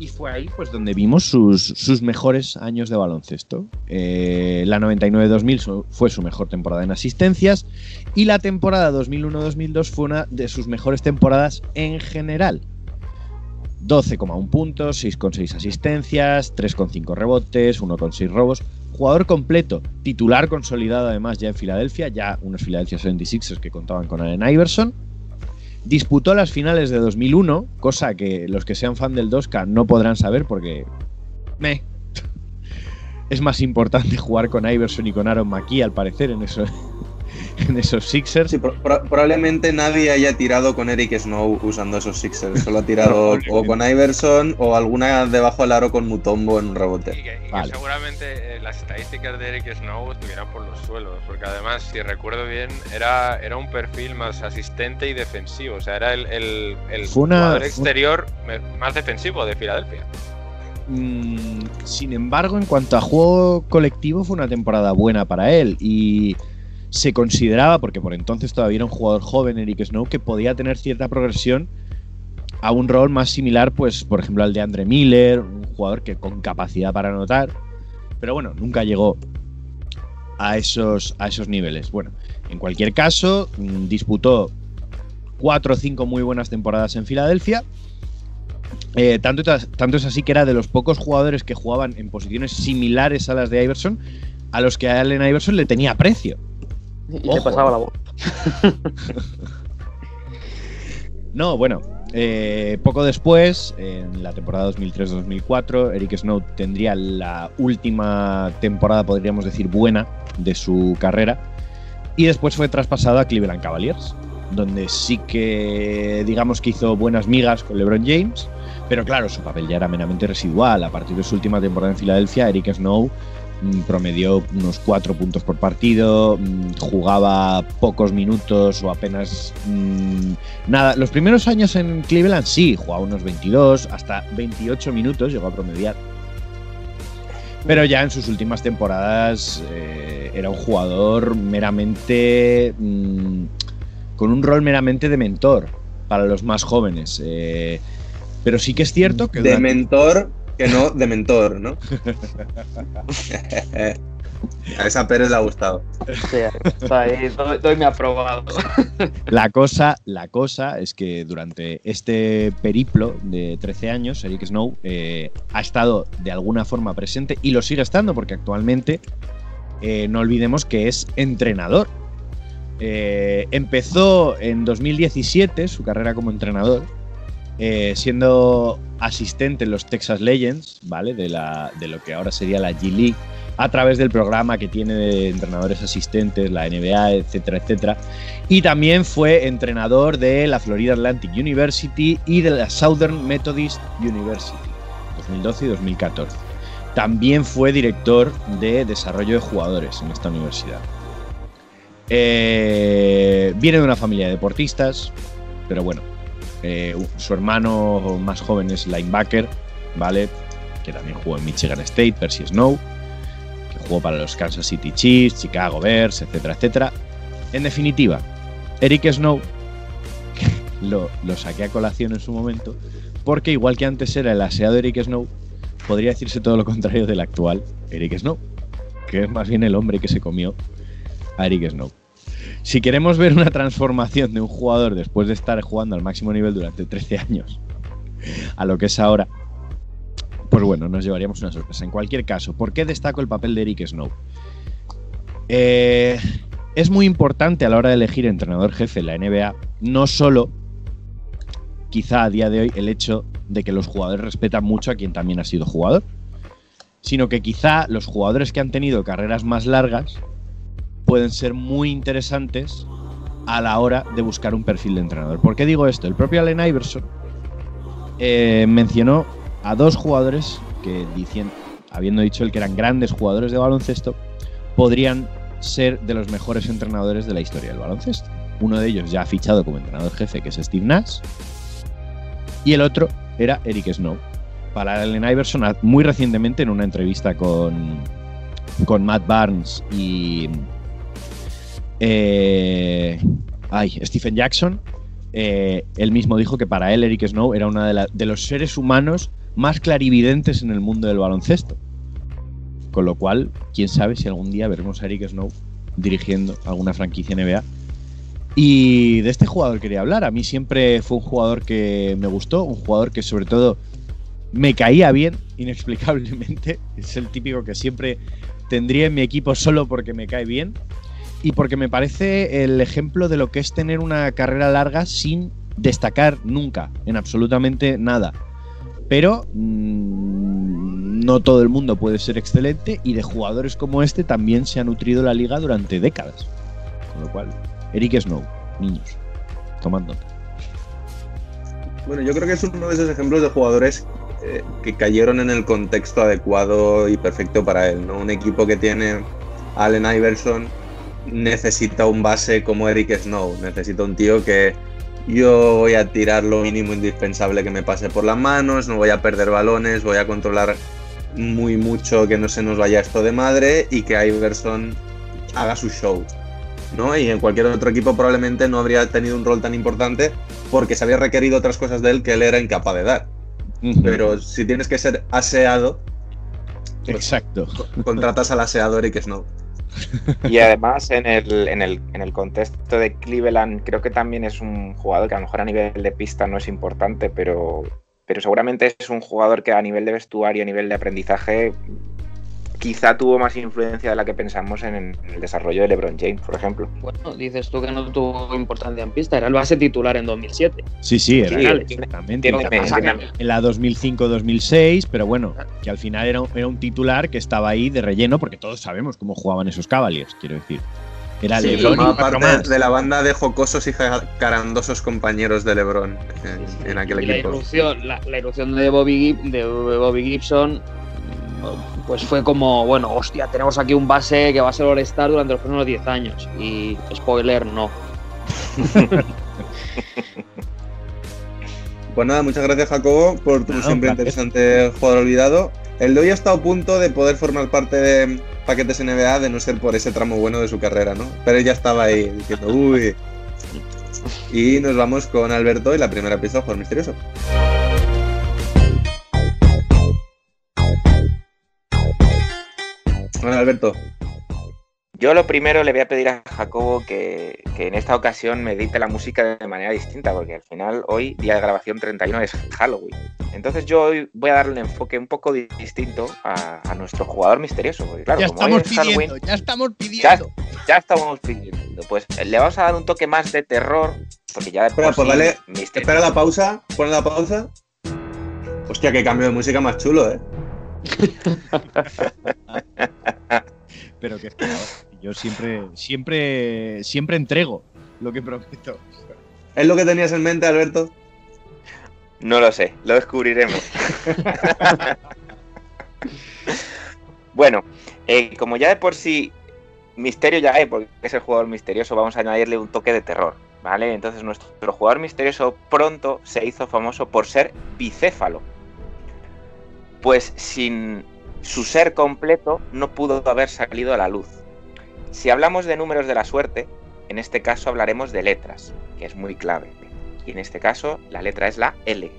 Speaker 6: y fue ahí pues donde vimos sus, mejores años de baloncesto. Eh, la 99-2000 su- fue su mejor temporada en asistencias y la temporada 2001-2002 fue una de sus mejores temporadas en general. 12,1 puntos, 6,6 asistencias, 3,5 rebotes, 1,6 robos. Jugador completo, titular consolidado además ya en Filadelfia, ya unos Philadelphia 76ers que contaban con Allen Iverson. Disputó las finales de 2001, cosa que los que sean fan del 2K no podrán saber porque me <laughs> es más importante jugar con Iverson y con Aaron McKee al parecer en esos <laughs> en esos Sixers.
Speaker 3: Sí, pro- pro- probablemente nadie haya tirado con Eric Snow usando esos Sixers. Solo ha tirado <laughs> o con Iverson o alguna debajo del aro con Mutombo en un
Speaker 7: Y
Speaker 3: rebote.
Speaker 7: que, y que seguramente eh, las estadísticas de Eric Snow estuvieran por los suelos, porque además, si recuerdo bien, era, era un perfil más asistente y defensivo, o sea, era el, el, el
Speaker 6: Fue una-
Speaker 7: jugador exterior más defensivo de Filadelfia.
Speaker 6: Mm, sin embargo, en cuanto a juego colectivo, fue una temporada buena para él y se consideraba, porque por entonces todavía era un jugador joven, Eric Snow, que podía tener cierta progresión a un rol más similar, pues, por ejemplo, al de Andre Miller, un jugador que con capacidad para anotar, pero bueno, nunca llegó a esos, a esos niveles. Bueno, en cualquier caso, mm, disputó cuatro o cinco muy buenas temporadas en Filadelfia. Eh, tanto, tanto es así que era de los pocos jugadores que jugaban en posiciones similares a las de Iverson, a los que a Allen Iverson le tenía precio.
Speaker 8: Y
Speaker 6: Ojo.
Speaker 8: le pasaba la voz. <laughs>
Speaker 6: No, bueno, eh, poco después, en la temporada 2003-2004, Eric Snow tendría la última temporada, podríamos decir, buena de su carrera. Y después fue traspasado a Cleveland Cavaliers, donde sí que, digamos que hizo buenas migas con LeBron James. Pero claro, su papel ya era meramente residual. A partir de su última temporada en Filadelfia, Eric Snow promedió unos 4 puntos por partido, mm, jugaba pocos minutos o apenas mm, nada. Los primeros años en Cleveland sí, jugaba unos 22, hasta 28 minutos llegó a promediar. Pero ya en sus últimas temporadas eh, era un jugador meramente. mm, con un rol meramente de mentor para los más jóvenes. Eh, pero sí que es cierto que.
Speaker 3: De
Speaker 6: durante-
Speaker 3: mentor, que no de mentor, ¿no? A esa Pérez le ha gustado.
Speaker 8: Sí, ahí, doy, doy mi aprobado.
Speaker 6: La cosa, la cosa es que durante este periplo de 13 años, Eric Snow eh, ha estado de alguna forma presente y lo sigue estando porque actualmente eh, no olvidemos que es entrenador. Eh, empezó en 2017 su carrera como entrenador, eh, siendo asistente en los Texas Legends, ¿vale? De, lo que ahora sería la G League, a través del programa que tiene de entrenadores asistentes, la NBA, etcétera, etcétera. Y también fue entrenador de la Florida Atlantic University y de la Southern Methodist University, 2012 y 2014. También fue director de desarrollo de jugadores en esta universidad. Eh, viene de una familia de deportistas, pero bueno, eh, su hermano más joven es linebacker, ¿vale? Que también jugó en Michigan State, Percy Snow, que jugó para los Kansas City Chiefs, Chicago Bears, etcétera, etcétera. En definitiva, Eric Snow <laughs> lo, lo saqué a colación en su momento, porque igual que antes era el aseado Eric Snow, podría decirse todo lo contrario del actual Eric Snow, que es más bien el hombre que se comió a Eric Snow. Si queremos ver una transformación de un jugador después de estar jugando al máximo nivel durante 13 años a lo que es ahora, pues bueno, nos llevaríamos una sorpresa. En cualquier caso, ¿por qué destaco el papel de Eric Snow? Eh, es muy importante a la hora de elegir entrenador jefe en la NBA, no solo quizá a día de hoy el hecho de que los jugadores respetan mucho a quien también ha sido jugador, sino que quizá los jugadores que han tenido carreras más largas pueden ser muy interesantes a la hora de buscar un perfil de entrenador. ¿Por qué digo esto? El propio Allen Iverson eh, mencionó a dos jugadores que, dicien- habiendo dicho él que eran grandes jugadores de baloncesto, podrían ser de los mejores entrenadores de la historia del baloncesto. Uno de ellos ya ha fichado como entrenador jefe, que es Steve Nash, y el otro era Eric Snow. Para Allen Iverson, muy recientemente en una entrevista con, con Matt Barnes y eh, ay, Stephen Jackson, eh, él mismo dijo que para él Eric Snow era uno de, de los seres humanos más clarividentes en el mundo del baloncesto. Con lo cual, quién sabe si algún día veremos a Eric Snow dirigiendo alguna franquicia NBA. Y de este jugador quería hablar. A mí siempre fue un jugador que me gustó, un jugador que sobre todo me caía bien, <laughs> inexplicablemente. Es el típico que siempre tendría en mi equipo solo porque me cae bien y porque me parece el ejemplo de lo que es tener una carrera larga sin destacar nunca en absolutamente nada. Pero mm, no todo el mundo puede ser excelente y de jugadores como este también se ha nutrido la liga durante décadas. Con lo cual, Eric Snow, niños, tomando.
Speaker 3: Bueno, yo creo que es uno de esos ejemplos de jugadores eh, que cayeron en el contexto adecuado y perfecto para él, ¿no? Un equipo que tiene Allen Iverson necesita un base como Eric Snow, necesita un tío que yo voy a tirar lo mínimo indispensable que me pase por las manos, no voy a perder balones, voy a controlar muy mucho que no se nos vaya esto de madre y que Iverson haga su show. ¿no? Y en cualquier otro equipo probablemente no habría tenido un rol tan importante porque se había requerido otras cosas de él que él era incapaz de dar. Pero si tienes que ser aseado, pues
Speaker 6: Exacto.
Speaker 3: contratas al aseado Eric Snow. <laughs>
Speaker 5: Y además en el, en, el, en el contexto de Cleveland creo que también es un jugador que a lo mejor a nivel de pista no es importante, pero, pero seguramente es un jugador que a nivel de vestuario, a nivel de aprendizaje, quizá tuvo más influencia de la que pensamos en, en el desarrollo de LeBron James, por ejemplo.
Speaker 8: Bueno, dices tú que no tuvo importancia en pista, era el base titular en 2007.
Speaker 6: Sí, sí, era
Speaker 8: Sí,
Speaker 6: exactamente.
Speaker 8: tiene- tiene- tiene-
Speaker 6: en la 2005-2006, pero bueno, que al final era un, era un titular que estaba ahí de relleno porque todos sabemos cómo jugaban esos Cavaliers, quiero decir. Era
Speaker 3: Sí,
Speaker 6: LeBron y
Speaker 3: formaba parte
Speaker 6: más.
Speaker 3: de la banda de jocosos y jacarandosos compañeros de LeBron en, en aquel
Speaker 8: Y la
Speaker 3: equipo.
Speaker 8: irrupción, la, la irrupción de Bobby, de Bobby Gibson, pues fue como, bueno, hostia, tenemos aquí un base que va a ser All-Star durante los próximos 10 años. Y spoiler, no. <laughs>
Speaker 3: Pues nada, muchas gracias Jacobo por tu siempre interesante jugador olvidado. El de hoy ha estado a punto de poder formar parte de paquetes NBA de no ser por ese tramo bueno de su carrera, ¿no? Pero él ya estaba ahí diciendo, uy. <laughs> Y nos vamos con Alberto y la primera pieza, jugador misterioso. Bueno, Alberto,
Speaker 5: Yo lo primero le voy a pedir a Jacobo que, que en esta ocasión me edite la música de manera distinta, porque al final hoy, día de grabación 31, es Halloween. Entonces yo hoy voy a darle un enfoque un poco di- distinto a, a nuestro jugador misterioso, porque claro,
Speaker 6: ya
Speaker 5: como hoy
Speaker 6: estamos
Speaker 5: es Halloween,
Speaker 6: pidiendo, ya estamos pidiendo.
Speaker 5: ya estamos pidiendo. Pues le vamos a dar un toque más de terror, porque ya de
Speaker 3: espera, pues espera la pausa, pon la pausa. Hostia, qué cambio de música más chulo, ¿eh? <laughs>
Speaker 6: Pero que es que yo siempre, siempre, siempre entrego lo que prometo.
Speaker 3: ¿Es lo que tenías en mente, Alberto?
Speaker 5: No lo sé, lo descubriremos. <laughs> bueno, eh, como ya de por sí misterio ya hay, porque es el jugador misterioso, vamos a añadirle un toque de terror, ¿vale? Entonces nuestro jugador misterioso pronto se hizo famoso por ser bicéfalo. Pues sin su ser completo no pudo haber salido a la luz. Si hablamos de números de la suerte, en este caso hablaremos de letras, que es muy clave. Y en este caso la letra es la L.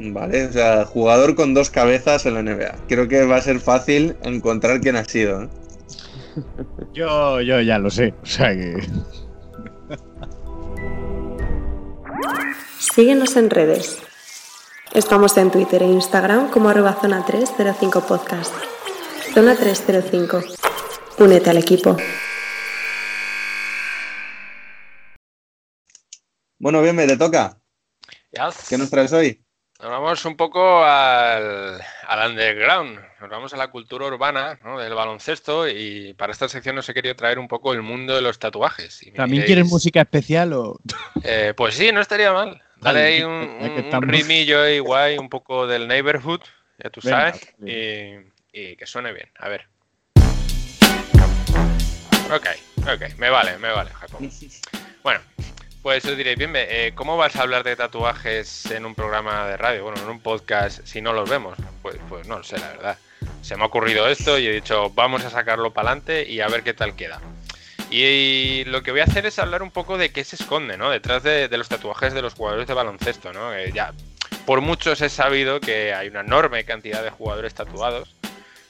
Speaker 3: Vale, o sea, jugador con dos cabezas en la NBA. Creo que va a ser fácil encontrar quién ha sido. ¿eh? <laughs>
Speaker 6: Yo, yo ya lo sé. O sea que.
Speaker 9: Síguenos en redes. Estamos en Twitter e Instagram como arroba zona 305 podcast. Zona 305. Únete al equipo.
Speaker 3: Bueno, bien, me te toca.
Speaker 7: Yes.
Speaker 3: ¿Qué nos traes hoy?
Speaker 7: Nos vamos un poco al, al underground, nos vamos a la cultura urbana ¿no? del baloncesto y para esta sección os he querido traer un poco el mundo de los tatuajes. Y
Speaker 6: ¿También
Speaker 7: diréis,
Speaker 6: quieres música especial o.?
Speaker 7: eh, pues sí, no estaría mal. Dale ahí un, un
Speaker 6: estamos.
Speaker 7: rimillo ahí guay, un poco del neighborhood, ya tú
Speaker 6: Venga,
Speaker 7: sabes, y, y que suene bien. A ver. Ok, ok, me vale, me vale, Jacob. Bueno, pues os diréis, bien, eh, ¿cómo vas a hablar de tatuajes en un programa de radio? Bueno, en un podcast si no los vemos. Pues, pues no lo sé, la verdad. Se me ha ocurrido esto y he dicho, vamos a sacarlo para adelante y a ver qué tal queda. Y, lo que voy a hacer es hablar un poco de qué se esconde, ¿no? Detrás de, los tatuajes de los jugadores de baloncesto, ¿no? Ya, por muchos he sabido que hay una enorme cantidad de jugadores tatuados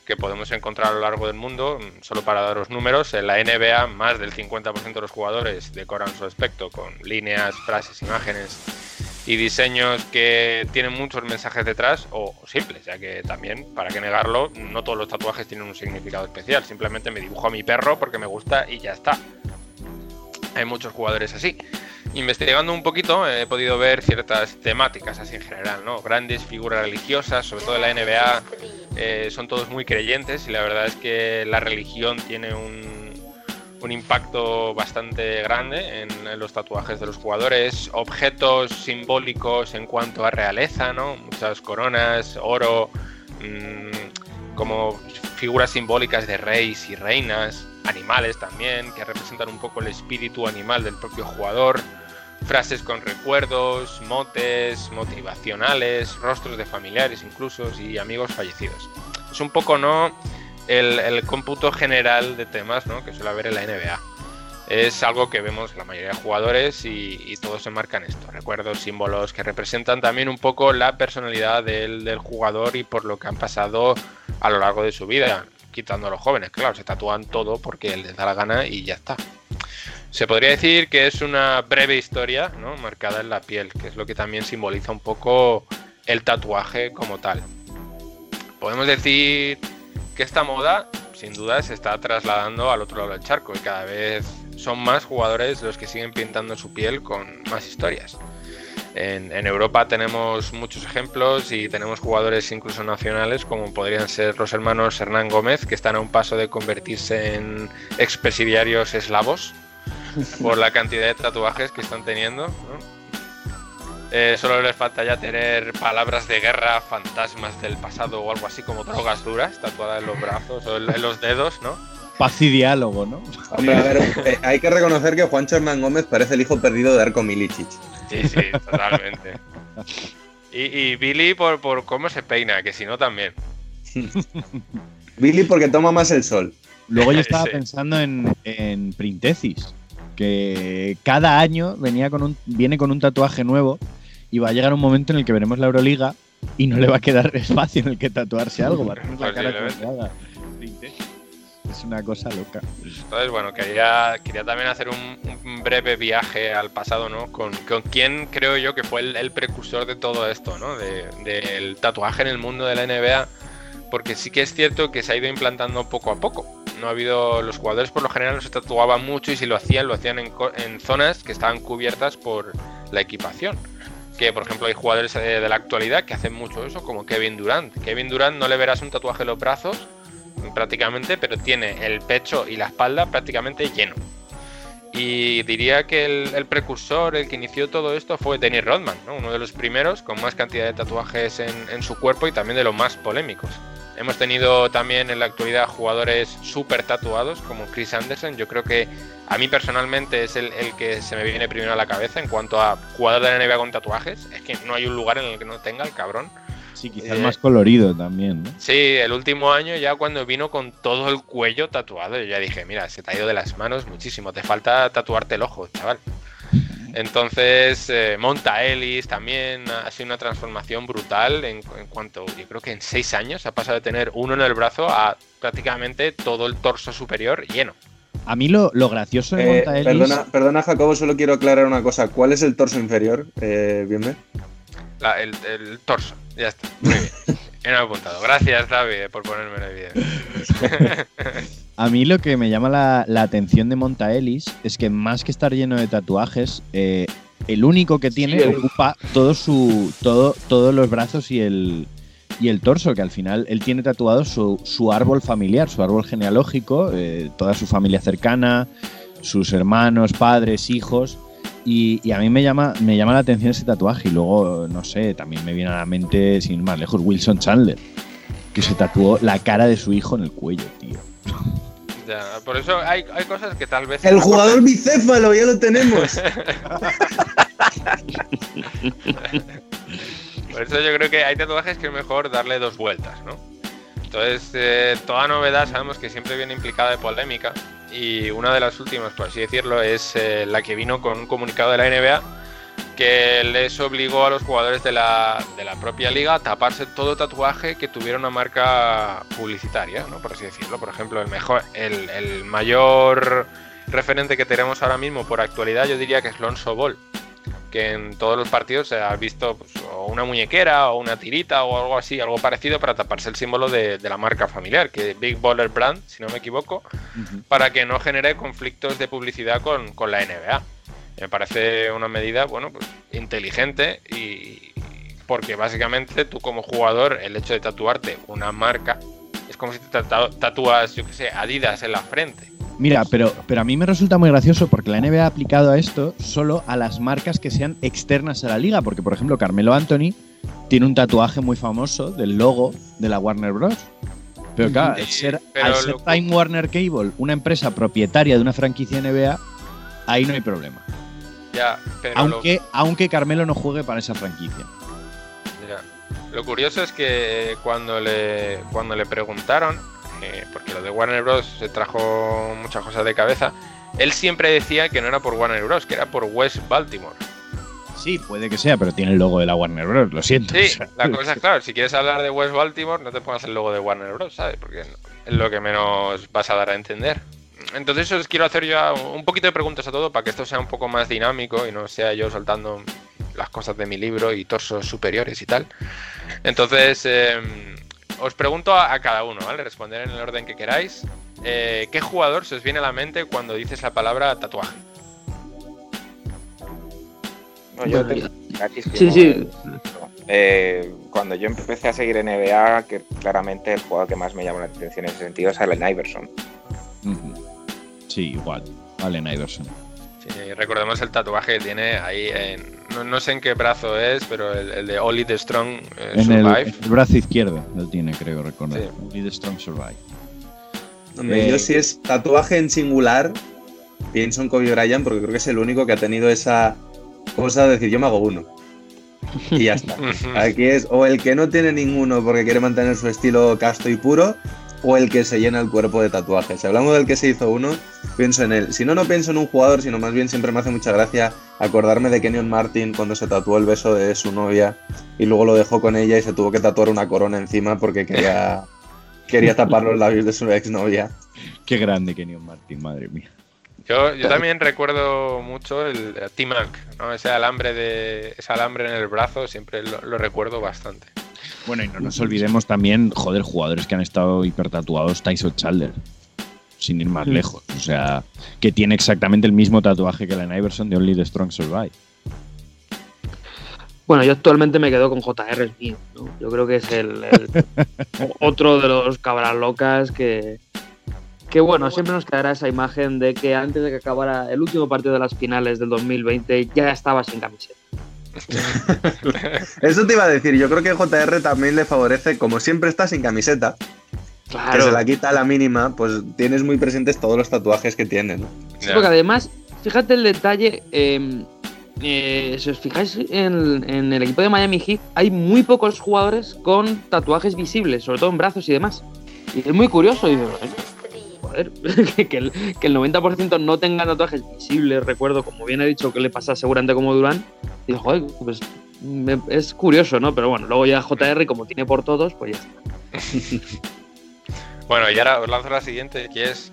Speaker 7: que podemos encontrar a lo largo del mundo. Mm, Solo para daros números, en la NBA más del 50% de los jugadores decoran su aspecto con líneas, frases, imágenes y diseños que tienen muchos mensajes detrás o simples, ya que también, para qué negarlo, no todos los tatuajes tienen un significado especial. Simplemente me dibujo a mi perro porque me gusta y ya está. Hay muchos jugadores así. Investigando un poquito he podido ver ciertas temáticas así en general, ¿no? Grandes figuras religiosas, sobre todo en la NBA, eh, son todos muy creyentes y la verdad es que la religión tiene un, un impacto bastante grande en, los tatuajes de los jugadores. Objetos simbólicos en cuanto a realeza, ¿no? Muchas coronas, oro, mm, como figuras simbólicas de reyes y reinas, animales también, que representan un poco el espíritu animal del propio jugador, frases con recuerdos, motes, motivacionales, rostros de familiares incluso y amigos fallecidos. Es un poco, ¿no? El, el cómputo general de temas ¿no? que suele haber en la NBA. Es algo que vemos la mayoría de jugadores y, y todos se marcan esto. Recuerdos, símbolos que representan también un poco la personalidad del, del jugador y por lo que han pasado a lo largo de su vida. Quitando a los jóvenes, claro, se tatúan todo porque les da la gana y ya está. Se podría decir que es una breve historia, ¿no? Marcada en la piel, que es lo que también simboliza un poco el tatuaje como tal. Podemos decir que esta moda, sin duda, se está trasladando al otro lado del charco y cada vez son más jugadores los que siguen pintando su piel con más historias. En, en, Europa tenemos muchos ejemplos y tenemos jugadores incluso nacionales como podrían ser los hermanos Hernán Gómez, que están a un paso de convertirse en expresidiarios eslavos <laughs> por la cantidad de tatuajes que están teniendo. ¿no? Eh, solo les falta ya tener palabras de guerra, fantasmas del pasado o algo así como drogas duras tatuadas en los brazos o en, en los dedos, ¿no?
Speaker 6: Paz y diálogo, ¿no?
Speaker 3: Hombre, a ver, eh, hay que reconocer que Juancho Hernán Gómez parece el hijo perdido de Arco Milicic.
Speaker 7: Sí, sí, totalmente. Y, y Billy por, por, cómo se peina, que si no también. <laughs>
Speaker 3: Billy porque toma más el sol.
Speaker 6: Luego yo estaba sí. pensando en, en Printesis, que cada año venía con un, viene con un tatuaje nuevo y va a llegar un momento en el que veremos la Euroliga y no le va a quedar <laughs> espacio en el que tatuarse algo. Va a tener la cara colgada. Es una cosa loca.
Speaker 7: Entonces, bueno, quería, quería también hacer un, un breve viaje al pasado, ¿no? Con, con quien creo yo que fue el, el precursor de todo esto, ¿no? Del de, tatuaje en el mundo de la NBA, porque sí que es cierto que se ha ido implantando poco a poco. No ha habido. Los jugadores por lo general no se tatuaban mucho y si lo hacían, lo hacían en, en zonas que estaban cubiertas por la equipación que por ejemplo hay jugadores de la actualidad que hacen mucho eso, como Kevin Durant. Kevin Durant no le verás un tatuaje en los brazos prácticamente, pero tiene el pecho y la espalda prácticamente lleno. Y diría que el, precursor, el que inició todo esto fue Dennis Rodman, ¿no? uno de los primeros con más cantidad de tatuajes en, en, su cuerpo y también de los más polémicos. Hemos tenido también en la actualidad jugadores súper tatuados como Chris Anderson. Yo creo que a mí personalmente es el, el, que se me viene primero a la cabeza en cuanto a jugador de la NBA con tatuajes. Es que no hay un lugar en el que no tenga el cabrón.
Speaker 6: Sí, quizás eh, más colorido también, ¿no?
Speaker 7: Sí, el último año ya cuando vino con todo el cuello tatuado, yo ya dije, mira, se te ha ido de las manos muchísimo, te falta tatuarte el ojo, chaval. Entonces, eh, Monta Ellis también ha sido una transformación brutal en, en, cuanto, yo creo que en seis años ha pasado de tener uno en el brazo a prácticamente todo el torso superior lleno.
Speaker 6: A mí lo, lo gracioso de
Speaker 3: Eh,
Speaker 6: Monta Ellis...
Speaker 3: perdona, perdona, Jacobo, solo quiero aclarar una cosa. ¿Cuál es el torso inferior? Eh, bien, bien.
Speaker 7: La- el, el torso, ya está. Muy bien. He apuntado. Gracias, David, por ponerme en evidencia.
Speaker 6: A mí lo que me llama la, la atención de Monta Ellis es que más que estar lleno de tatuajes, eh, el único que tiene
Speaker 8: Sí, el-
Speaker 6: ocupa todo su, todo, todos los brazos y el, y el torso, que al final él tiene tatuado su, su árbol familiar, su árbol genealógico, eh, toda su familia cercana, sus hermanos, padres, hijos. Y, y a mí me llama, me llama la atención ese tatuaje. Y luego, no sé, también me viene a la mente, sin ir más lejos, Wilson Chandler, que se tatuó la cara de su hijo en el cuello, tío.
Speaker 7: Ya, por eso hay, hay cosas que tal vez.
Speaker 3: El jugador bicéfalo, ya lo tenemos. <laughs>
Speaker 7: Por eso yo creo que hay tatuajes que es mejor darle dos vueltas, ¿no? Entonces, eh, toda novedad sabemos que siempre viene implicada de polémica. Y una de las últimas, por así decirlo, es eh, la que vino con un comunicado de la NBA que les obligó a los jugadores de la, de la propia liga a taparse todo tatuaje que tuviera una marca publicitaria, ¿no? Por así decirlo. Por ejemplo, el mejor, el, el mayor referente que tenemos ahora mismo por actualidad, yo diría que es Lonzo Ball que en todos los partidos se ha visto pues, o una muñequera o una tirita o algo así, algo parecido para taparse el símbolo de, de la marca familiar, que es Big Baller Brand, si no me equivoco, para que no genere conflictos de publicidad con, con la NBA. Me parece una medida, bueno, pues inteligente y porque básicamente tú como jugador, el hecho de tatuarte una marca es como si te tatu- tatúas, yo que sé, Adidas en la frente.
Speaker 6: Mira, pero, pero a mí me resulta muy gracioso porque la NBA ha aplicado a esto solo a las marcas que sean externas a la liga. Porque, por ejemplo, Carmelo Anthony tiene un tatuaje muy famoso del logo de la Warner Bros. Pero claro, al ser,
Speaker 7: pero
Speaker 6: al ser
Speaker 7: lo-
Speaker 6: Time Warner Cable una empresa propietaria de una franquicia NBA, ahí no hay problema.
Speaker 7: Ya, pero lo-
Speaker 6: Aunque, aunque Carmelo no juegue para esa franquicia.
Speaker 7: Ya. Lo curioso es que cuando le, cuando le preguntaron, eh, porque lo de Warner Bros. se trajo muchas cosas de cabeza, él siempre decía que no era por Warner Bros., que era por West Baltimore.
Speaker 6: Sí, puede que sea, pero tiene el logo de la Warner Bros. Lo siento.
Speaker 7: Sí,
Speaker 6: o sea.
Speaker 7: la cosa es claro, si quieres hablar de West Baltimore, no te pongas el logo de Warner Bros., ¿sabes? Porque es lo que menos vas a dar a entender. Entonces os quiero hacer ya un poquito de preguntas a todo para que esto sea un poco más dinámico y no sea yo soltando las cosas de mi libro y torsos superiores y tal. Entonces, eh, os pregunto a, a cada uno, ¿vale? Responder en el orden que queráis. Eh, ¿Qué jugador se os viene a la mente cuando dices la palabra tatuaje?
Speaker 5: No, yo
Speaker 8: Bueno, Sí, sí.
Speaker 5: eh, cuando yo empecé a seguir NBA, que claramente el jugador que más me llamó la atención en ese sentido es Allen Iverson.
Speaker 6: Sí, igual. Allen Iverson.
Speaker 7: Sí, recordemos el tatuaje que tiene ahí en... No, no sé en qué brazo es, pero el, el de Ollie the Strong eh,
Speaker 6: En el,
Speaker 7: Survive.
Speaker 6: en el brazo izquierdo lo tiene, creo recordar.
Speaker 7: Sí.
Speaker 6: Only the Strong Survive.
Speaker 3: Hombre,
Speaker 6: Eh,
Speaker 3: yo si es tatuaje en singular, pienso en Kobe Bryant porque creo que es el único que ha tenido esa cosa de decir yo me hago uno. Y ya está. <laughs> Aquí es o el que no tiene ninguno porque quiere mantener su estilo casto y puro, o el que se llena el cuerpo de tatuajes. Si hablamos del que se hizo uno, pienso en él. Si no, no pienso en un jugador, sino más bien siempre me hace mucha gracia acordarme de Kenyon Martin cuando se tatuó el beso de su novia y luego lo dejó con ella y se tuvo que tatuar una corona encima porque quería, <laughs> quería tapar los labios de su exnovia.
Speaker 6: Qué grande Kenyon Martin, madre mía.
Speaker 7: Yo, yo también recuerdo mucho el, el T-Mac, ¿no? Ese alambre, de, ese alambre en el brazo, siempre lo, lo recuerdo bastante.
Speaker 6: Bueno, y no nos olvidemos también, joder, jugadores que han estado hipertatuados, Tyson Chandler. Sin ir más lejos. O sea, que tiene exactamente el mismo tatuaje que Allen Iverson de Only the Strong Survive.
Speaker 8: Bueno, yo actualmente me quedo con J.R. Smith. ¿no? Yo creo que es el, el- <laughs> otro de los cabras locas que, que, bueno, siempre nos quedará esa imagen de que antes de que acabara el último partido de las finales del 2020 ya estaba sin camiseta. <laughs>
Speaker 3: Eso te iba a decir, yo creo que JR también le favorece, como siempre está sin camiseta, que
Speaker 8: Claro.
Speaker 3: se la quita a la mínima, pues tienes muy presentes todos los tatuajes que tiene, ¿no?
Speaker 8: Sí, porque además, fíjate el detalle. eh, eh, si os fijáis en, en el equipo de Miami Heat, hay muy pocos jugadores con tatuajes visibles, sobre todo en brazos y demás. Y es muy curioso. Y dices, "Bueno, joder, <laughs> que, el, que el 90% no tenga tatuajes visibles. Recuerdo, como bien he dicho, que le pasa seguramente como Durán. Y digo, joder, pues me- es curioso, ¿no? Pero bueno, luego ya JR, como tiene por todos, pues ya está. <laughs>
Speaker 7: Bueno, y ahora os lanzo la siguiente, que es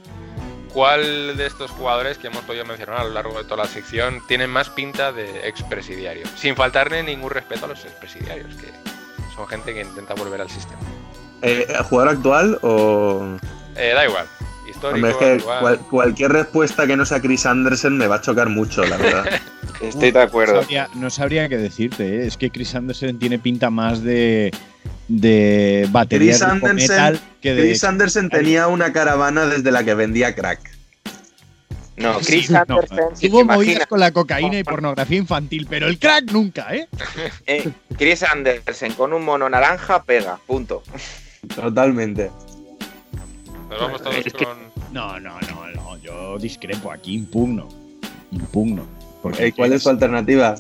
Speaker 7: ¿cuál de estos jugadores que hemos podido mencionar a lo largo de toda la sección tiene más pinta de expresidiario? Sin faltarle ningún respeto a los expresidiarios, que son gente que intenta volver al sistema.
Speaker 3: Eh, ¿Jugador actual o...?
Speaker 7: Eh, da igual, histórico,
Speaker 3: Hombre, es que cual- cualquier respuesta que no sea Chris Anderson me va a chocar mucho, la verdad. <laughs>
Speaker 5: Estoy de acuerdo.
Speaker 6: No sabría, no sabría qué decirte, ¿eh? es que Chris Anderson tiene pinta más de, de batería
Speaker 3: Chris Anderson,
Speaker 6: metal que de.
Speaker 3: Chris Anderson tenía una caravana desde la que vendía crack.
Speaker 5: No, Chris
Speaker 6: No,
Speaker 5: Anderson, si te
Speaker 6: Tuvo movidas con la cocaína y pornografía infantil, pero el crack nunca, ¿eh?
Speaker 5: eh, Chris Anderson con un mono naranja pega, punto.
Speaker 3: Totalmente.
Speaker 7: Nos vamos todos
Speaker 8: Es que-
Speaker 7: con...
Speaker 6: No, no, no, no, yo discrepo, aquí impugno. Impugno. Porque
Speaker 3: ¿Cuál es su alternativa?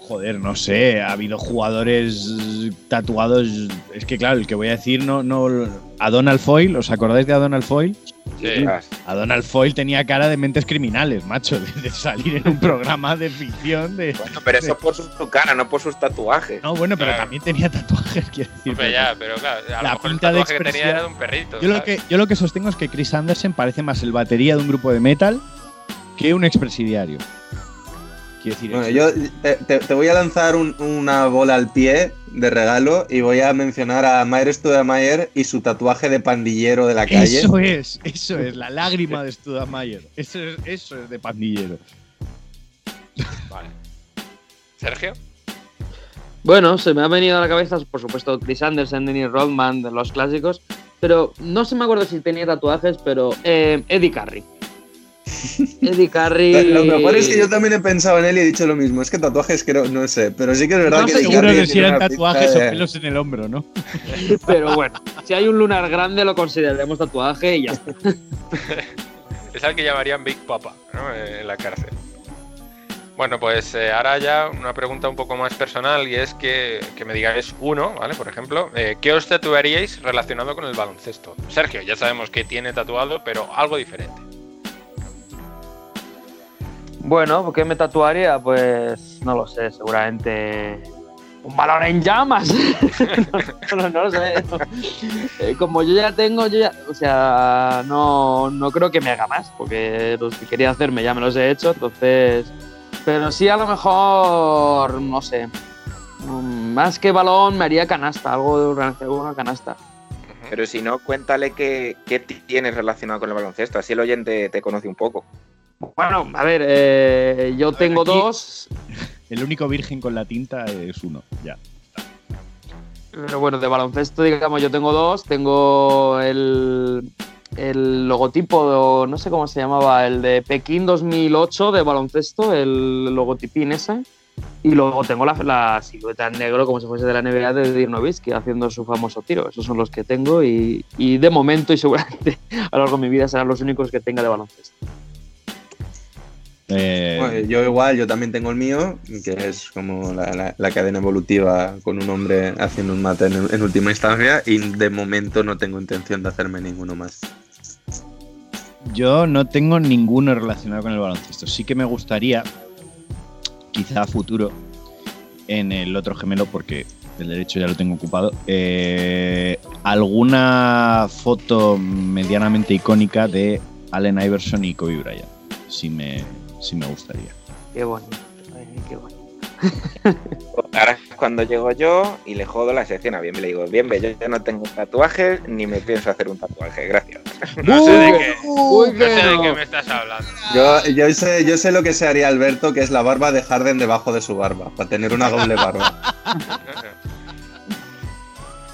Speaker 6: Joder, no sé, ha habido jugadores tatuados. Es que claro, el que voy a decir no, no. A Donald Foyle, ¿os acordáis de a Donald Foyle?
Speaker 7: Sí.
Speaker 6: A Donald Foyle tenía cara de mentes criminales, macho, de, de salir en un <laughs> programa de ficción de.
Speaker 5: Bueno, pero eso por su, su cara, no por sus tatuajes.
Speaker 6: No, bueno, pero
Speaker 7: Claro.
Speaker 6: también tenía tatuajes, <laughs> quiero decir.
Speaker 7: Hombre,
Speaker 6: pero-
Speaker 7: ya, pero claro, a
Speaker 6: La
Speaker 7: lo mejor el
Speaker 6: pinta de
Speaker 7: que tenía
Speaker 6: expresión-
Speaker 7: era de un perrito.
Speaker 6: Yo lo, que, yo lo que sostengo es que Chris Anderson parece más el batería de un grupo de metal que un expresidiario. Quiero decir,
Speaker 3: Bueno, yo te, te- voy a lanzar un- una bola al pie de regalo y voy a mencionar a Mayer Studamayer y su tatuaje de pandillero de la calle.
Speaker 6: Eso es, eso es, la lágrima de Studamayer. Eso es, eso es de pandillero.
Speaker 7: Vale. Sergio.
Speaker 8: Bueno, se me ha venido a la cabeza, por supuesto, Chris Anderson, Dennis Rodman, de los clásicos, pero no se me acuerdo si tenía tatuajes, pero eh, Eddie Carey. Eddie Carey.
Speaker 3: Lo mejor es que yo también he pensado en él y he dicho lo mismo. Es que tatuajes creo, no sé, pero sí que es verdad
Speaker 8: No
Speaker 3: que Eddie
Speaker 6: Seguro que si eran tatuajes o pelos en el hombro, ¿no? <laughs>
Speaker 8: Pero bueno, si hay un lunar grande lo consideraremos tatuaje y ya está. <laughs>
Speaker 7: Es al que llamarían Big Papa, ¿no? Eh, En la cárcel. Bueno, pues eh, ahora ya una pregunta un poco más personal y es que, que me digáis uno, ¿vale? Por ejemplo, eh, ¿qué os tatuaríais relacionado con el baloncesto? Sergio, ya sabemos que tiene tatuado, pero algo diferente.
Speaker 8: Bueno, ¿qué me tatuaría? Pues no lo sé, seguramente un balón en llamas. <laughs> no, lo sé. Eh, como yo ya tengo, yo ya, o sea, no, no creo que me haga más, porque los que quería hacerme ya me los he hecho, entonces. Pero sí, a lo mejor, no sé. Más que balón, me haría canasta, algo de una canasta.
Speaker 5: Pero si no, cuéntale qué, qué tienes relacionado con el baloncesto. Así el oyente te conoce un poco.
Speaker 8: Bueno, a ver, eh, yo tengo
Speaker 6: aquí-
Speaker 8: dos,
Speaker 6: El único virgen con la tinta es uno, ya.
Speaker 8: Pero bueno, de baloncesto, digamos, yo tengo dos. Tengo el, el logotipo, no sé cómo se llamaba, el de Pekín 2008 de baloncesto, el logotipín ese. Y luego tengo la, la silueta en negro, como si fuese de la NBA de Dirk Nowitzki, haciendo su famoso tiro. Esos son los que tengo y, y de momento, y seguramente <laughs> a lo largo de mi vida, serán los únicos que tenga de baloncesto.
Speaker 6: Eh,
Speaker 3: Bueno, yo igual, yo también tengo el mío, que es como la, la- la cadena evolutiva con un hombre haciendo un mate en, en última instancia y de momento no tengo intención de hacerme ninguno más.
Speaker 6: Yo no tengo ninguno relacionado con el baloncesto. Sí que me gustaría, quizá a futuro, en el otro gemelo, porque el derecho ya lo tengo ocupado, eh, alguna foto medianamente icónica de Allen Iverson y Kobe Bryant. Sí me, sí me gustaría.
Speaker 8: Qué bonito, ay, qué bonito. <laughs>
Speaker 5: Ahora es cuando llego yo y le jodo la sección a Bienve. Le digo, Bienve, yo ya no tengo tatuajes ni me pienso hacer un tatuaje. Gracias. <laughs>
Speaker 7: No sé de qué,
Speaker 8: Uy,
Speaker 7: no sé de qué me estás hablando.
Speaker 3: Yo, yo, sé, yo sé lo que se haría Alberto, que es la barba de Harden debajo de su barba, para tener una doble barba. <laughs>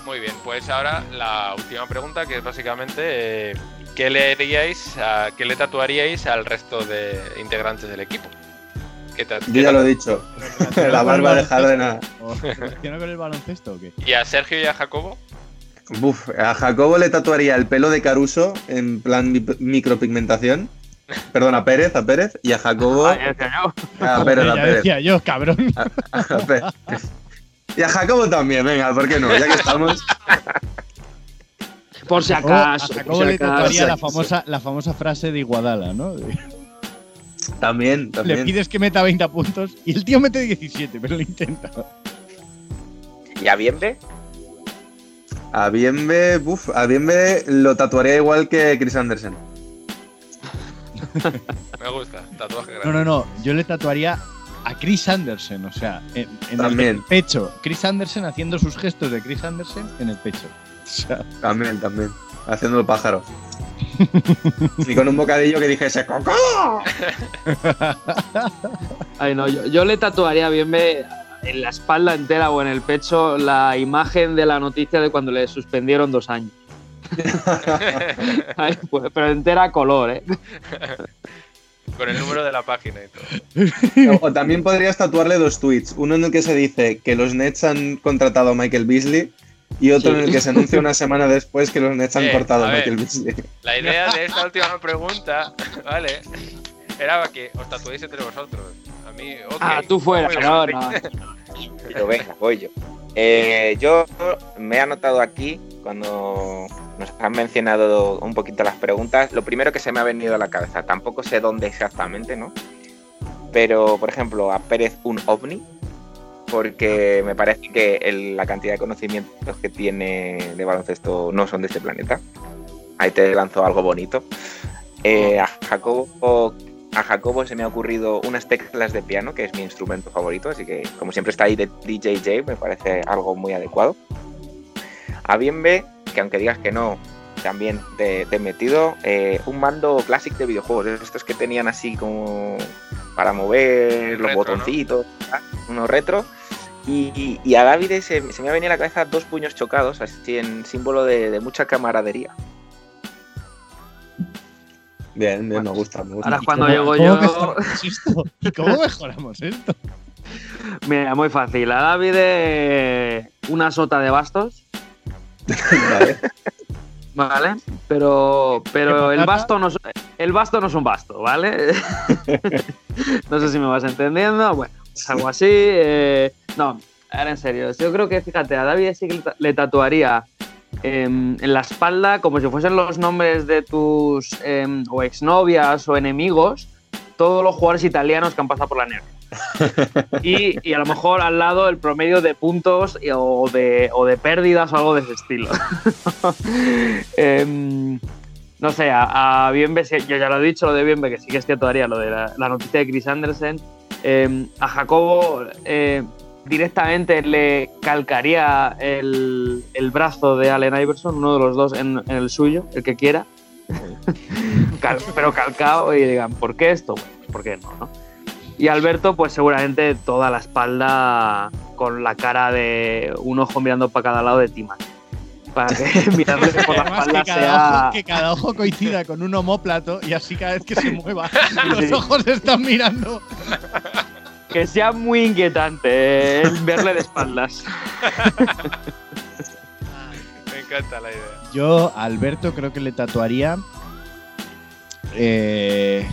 Speaker 7: Muy bien, pues ahora la última pregunta, que es básicamente eh, ¿qué le haríais, a- qué le tatuaríais al resto de integrantes del equipo?
Speaker 3: Yo ya lo he dicho. La barba de Jardena.
Speaker 6: ¿O ¿Te relaciona con el baloncesto o qué?
Speaker 7: ¿Y a Sergio y a Jacobo?
Speaker 3: Buf, a Jacobo le tatuaría el pelo de Caruso en plan mi- micropigmentación. Perdón, a Pérez, a Pérez. Y a Jacobo.
Speaker 8: Ah, ya yo.
Speaker 3: A Pérez, a
Speaker 6: ya
Speaker 3: Pérez.
Speaker 6: decía yo, cabrón.
Speaker 3: A Pérez. Y a Jacobo también, venga, ¿por qué no? Ya que estamos.
Speaker 8: Por si
Speaker 6: O a
Speaker 8: acaso.
Speaker 6: Jacobo
Speaker 8: por si
Speaker 6: le
Speaker 8: acaso.
Speaker 6: tatuaría la famosa, la famosa frase de Iguadala, ¿no? De-
Speaker 3: También, <laughs>
Speaker 6: Le
Speaker 3: también.
Speaker 6: pides que meta 20 puntos y el tío mete 17, pero lo intenta.
Speaker 5: ¿Y a Bienve?
Speaker 3: A Bienve, buf, a Bienve lo tatuaría igual que Chris Anderson. <laughs>
Speaker 7: Me gusta, tatuaje grande.
Speaker 6: No, no, no. Yo le tatuaría a Chris Anderson, o sea, en, en
Speaker 3: También.
Speaker 6: el pecho. Chris Anderson haciendo sus gestos de Chris Anderson en el pecho. <laughs>
Speaker 3: También, también. Haciendo el pájaro. y con un bocadillo que dijese ¡Coco! <laughs>
Speaker 8: Ay, no, yo, yo le tatuaría bien en la espalda entera o en el pecho la imagen de la noticia de cuando le suspendieron dos años. <laughs> Ay, pues, pero entera a color, ¿eh?
Speaker 7: Con el número de la página y todo.
Speaker 3: O también podrías tatuarle dos tweets. Uno en el que se dice que los Nets han contratado a Michael Beasley y otro
Speaker 8: Sí.
Speaker 3: en el que se anuncia una semana después que los Nets han
Speaker 7: Eh,
Speaker 3: cortado
Speaker 7: a
Speaker 3: a
Speaker 7: ver.
Speaker 3: Michael Beasley.
Speaker 7: La idea de esta última pregunta, <laughs> ¿vale? Era que os tatuéis entre vosotros. A mí, ok.
Speaker 8: Ah, tú fuera, no, no. <laughs>
Speaker 5: Pero venga, voy yo. Eh, yo me he anotado aquí, cuando nos han mencionado un poquito las preguntas, lo primero que se me ha venido a la cabeza, tampoco sé dónde exactamente, ¿no? Pero, por ejemplo, a Pérez un ovni, porque me parece que la cantidad de conocimientos que tiene de baloncesto no son de este planeta. Ahí te lanzo algo bonito. Eh, a Jacobo a Jacobo se me ha ocurrido unas teclas de piano, que es mi instrumento favorito, así que como siempre está ahí de DJJ, me parece algo muy adecuado. A Bienve, que aunque digas que no, también te, he metido eh, un mando clásico de videojuegos, de estos que tenían así como para mover los
Speaker 7: Retro,
Speaker 5: botoncitos, ¿verdad? uno retro. Y, y- y a David se, se me ha venido a la cabeza dos puños chocados, así en símbolo de, de mucha camaradería.
Speaker 3: Bien, bien, me gusta, me gusta.
Speaker 8: Ahora es cuando
Speaker 6: ¿Cómo-
Speaker 8: llego yo.
Speaker 6: mejoramos esto? ¿Y cómo mejoramos esto?
Speaker 8: Mira, muy fácil. A David una sota de bastos, <laughs>
Speaker 3: Vale.
Speaker 8: ¿Vale? Pero, pero
Speaker 6: ¿Qué
Speaker 8: el basto no es, el basto no es un basto, ¿vale? <laughs> no sé si me vas entendiendo. Bueno, es algo así. eh, no, ahora en serio. Yo creo que, fíjate, a David sí le ta- le tatuaría em, en la espalda, como si fuesen los nombres de tus em, o exnovias o enemigos, todos los jugadores italianos que han pasado por la NER. <laughs> Y, y a lo mejor al lado el promedio de puntos o de, o de pérdidas o algo de ese estilo. <laughs> Em, no sé, a, a Bienve, yo ya lo he dicho, lo de Bienve, que sí que es que todavía lo de la, la noticia de Chris Andersen. Em, a Jacobo eh, directamente le calcaría el, el brazo de Allen Iverson, uno de los dos en, en el suyo, el que quiera. <laughs> Cal- pero calcado y digan, ¿por qué esto? ¿por qué no? no? Y Alberto, pues seguramente toda la espalda con la cara de un ojo mirando para cada lado de Tima. Para que <laughs> mirarle por la
Speaker 6: Además,
Speaker 8: espalda
Speaker 6: que cada,
Speaker 8: sea.
Speaker 6: ojo, que cada ojo coincida con un homóplato y así cada vez que se <laughs> mueva los ojos están mirando.
Speaker 8: Que sea muy inquietante eh, el verle de espaldas.
Speaker 7: Encanta la idea.
Speaker 6: Yo, Alberto, creo que le tatuaría eh,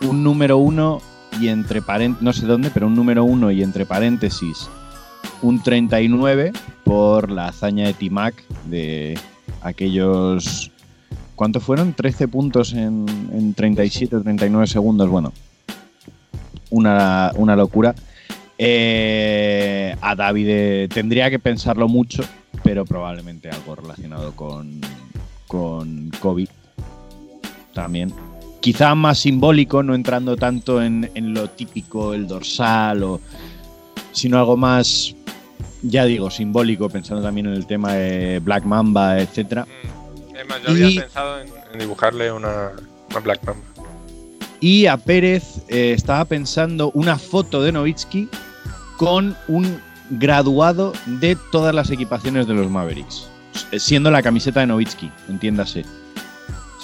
Speaker 6: un número uno y entre paréntesis, no sé dónde, pero un número uno y entre paréntesis un 39 por la hazaña de Timac de aquellos... ¿Cuánto fueron? 13 puntos en, en 37 o 39 segundos. Bueno, una, una locura. Eh, a David eh, tendría que pensarlo mucho, pero probablemente algo relacionado con, con COVID también. Quizá más simbólico, no entrando tanto en, en lo típico, el dorsal, o, sino algo más, ya digo, simbólico, pensando también en el tema de Black Mamba, etcétera.
Speaker 7: Mm. Es más, yo había
Speaker 6: Y-
Speaker 7: pensado en, en dibujarle una, una Black Mamba.
Speaker 6: Y a Pérez eh, estaba pensando una foto de Novitsky con un graduado de todas las equipaciones de los Mavericks, siendo la camiseta de Novitsky, entiéndase.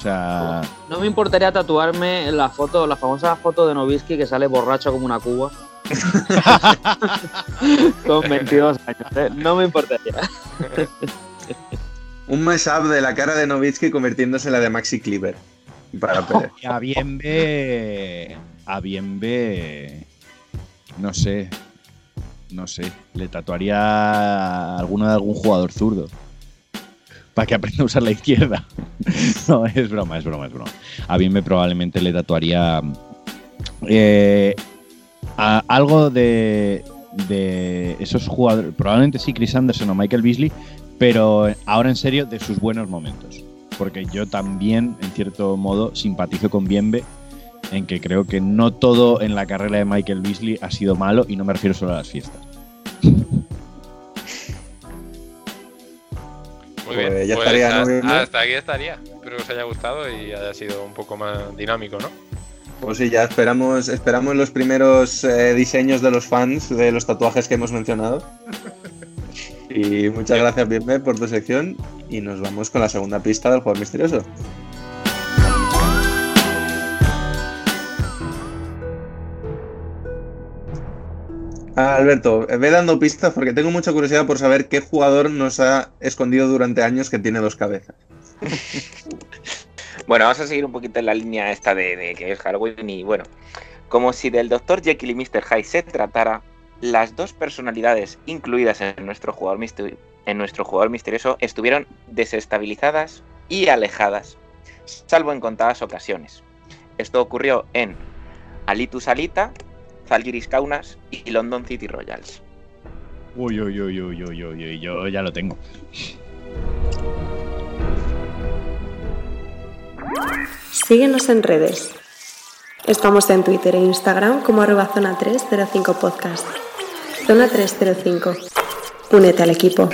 Speaker 6: sea,
Speaker 8: No me importaría tatuarme la foto, la famosa foto de Novisky que sale borracho como una cuba. <laughs> Con 22 años, ¿eh? No me importaría.
Speaker 3: Un mashup de la cara de Novitsky convirtiéndose en la de Maxi Cleaver. Para Pérez.
Speaker 6: a bien ve. A bien ve. No sé. No sé. Le tatuaría alguno de algún jugador zurdo. Para que aprenda a usar la izquierda. <laughs> no, es broma, es broma, es broma. A me probablemente le tatuaría. eh, a- algo de, de esos jugadores. Probablemente sí, Chris Anderson o Michael Beasley. Pero ahora en serio, de sus buenos momentos. Porque yo también, en cierto modo, simpatizo con Bienve en que creo que no todo en la carrera de Michael Beasley ha sido malo y no me refiero solo a las fiestas.
Speaker 7: Muy
Speaker 3: Pues
Speaker 7: bien.
Speaker 3: ya
Speaker 7: pues
Speaker 3: estaría, ¿no,
Speaker 7: hasta, aquí estaría. Espero que os haya gustado y haya sido un poco más dinámico, ¿no?
Speaker 3: Pues sí, ya esperamos, esperamos los primeros eh, diseños de los fans de los tatuajes que hemos mencionado. Y muchas gracias, Bienve, por tu sección. Y nos vamos con la segunda pista del jugador misterioso. Ah, Alberto, ve dando pistas porque tengo mucha curiosidad por saber qué jugador nos ha escondido durante años que tiene dos cabezas. <laughs>
Speaker 5: Bueno, vamos a seguir un poquito en la línea esta de, que es Halloween y bueno, como si del Dr. Jekyll y Mr. Hyde se tratara, las dos personalidades incluidas en nuestro jugador, en nuestro jugador misterioso estuvieron desestabilizadas y alejadas, salvo en contadas ocasiones. Esto ocurrió en Alitus Alita, Zalgiris Kaunas y London City Royals.
Speaker 6: Uy, uy, uy, uy, uy, uy, uy, yo ya lo tengo.
Speaker 9: Síguenos en redes. Estamos en Twitter e Instagram como arroba zona 305 podcast. Zona 305. Únete al equipo.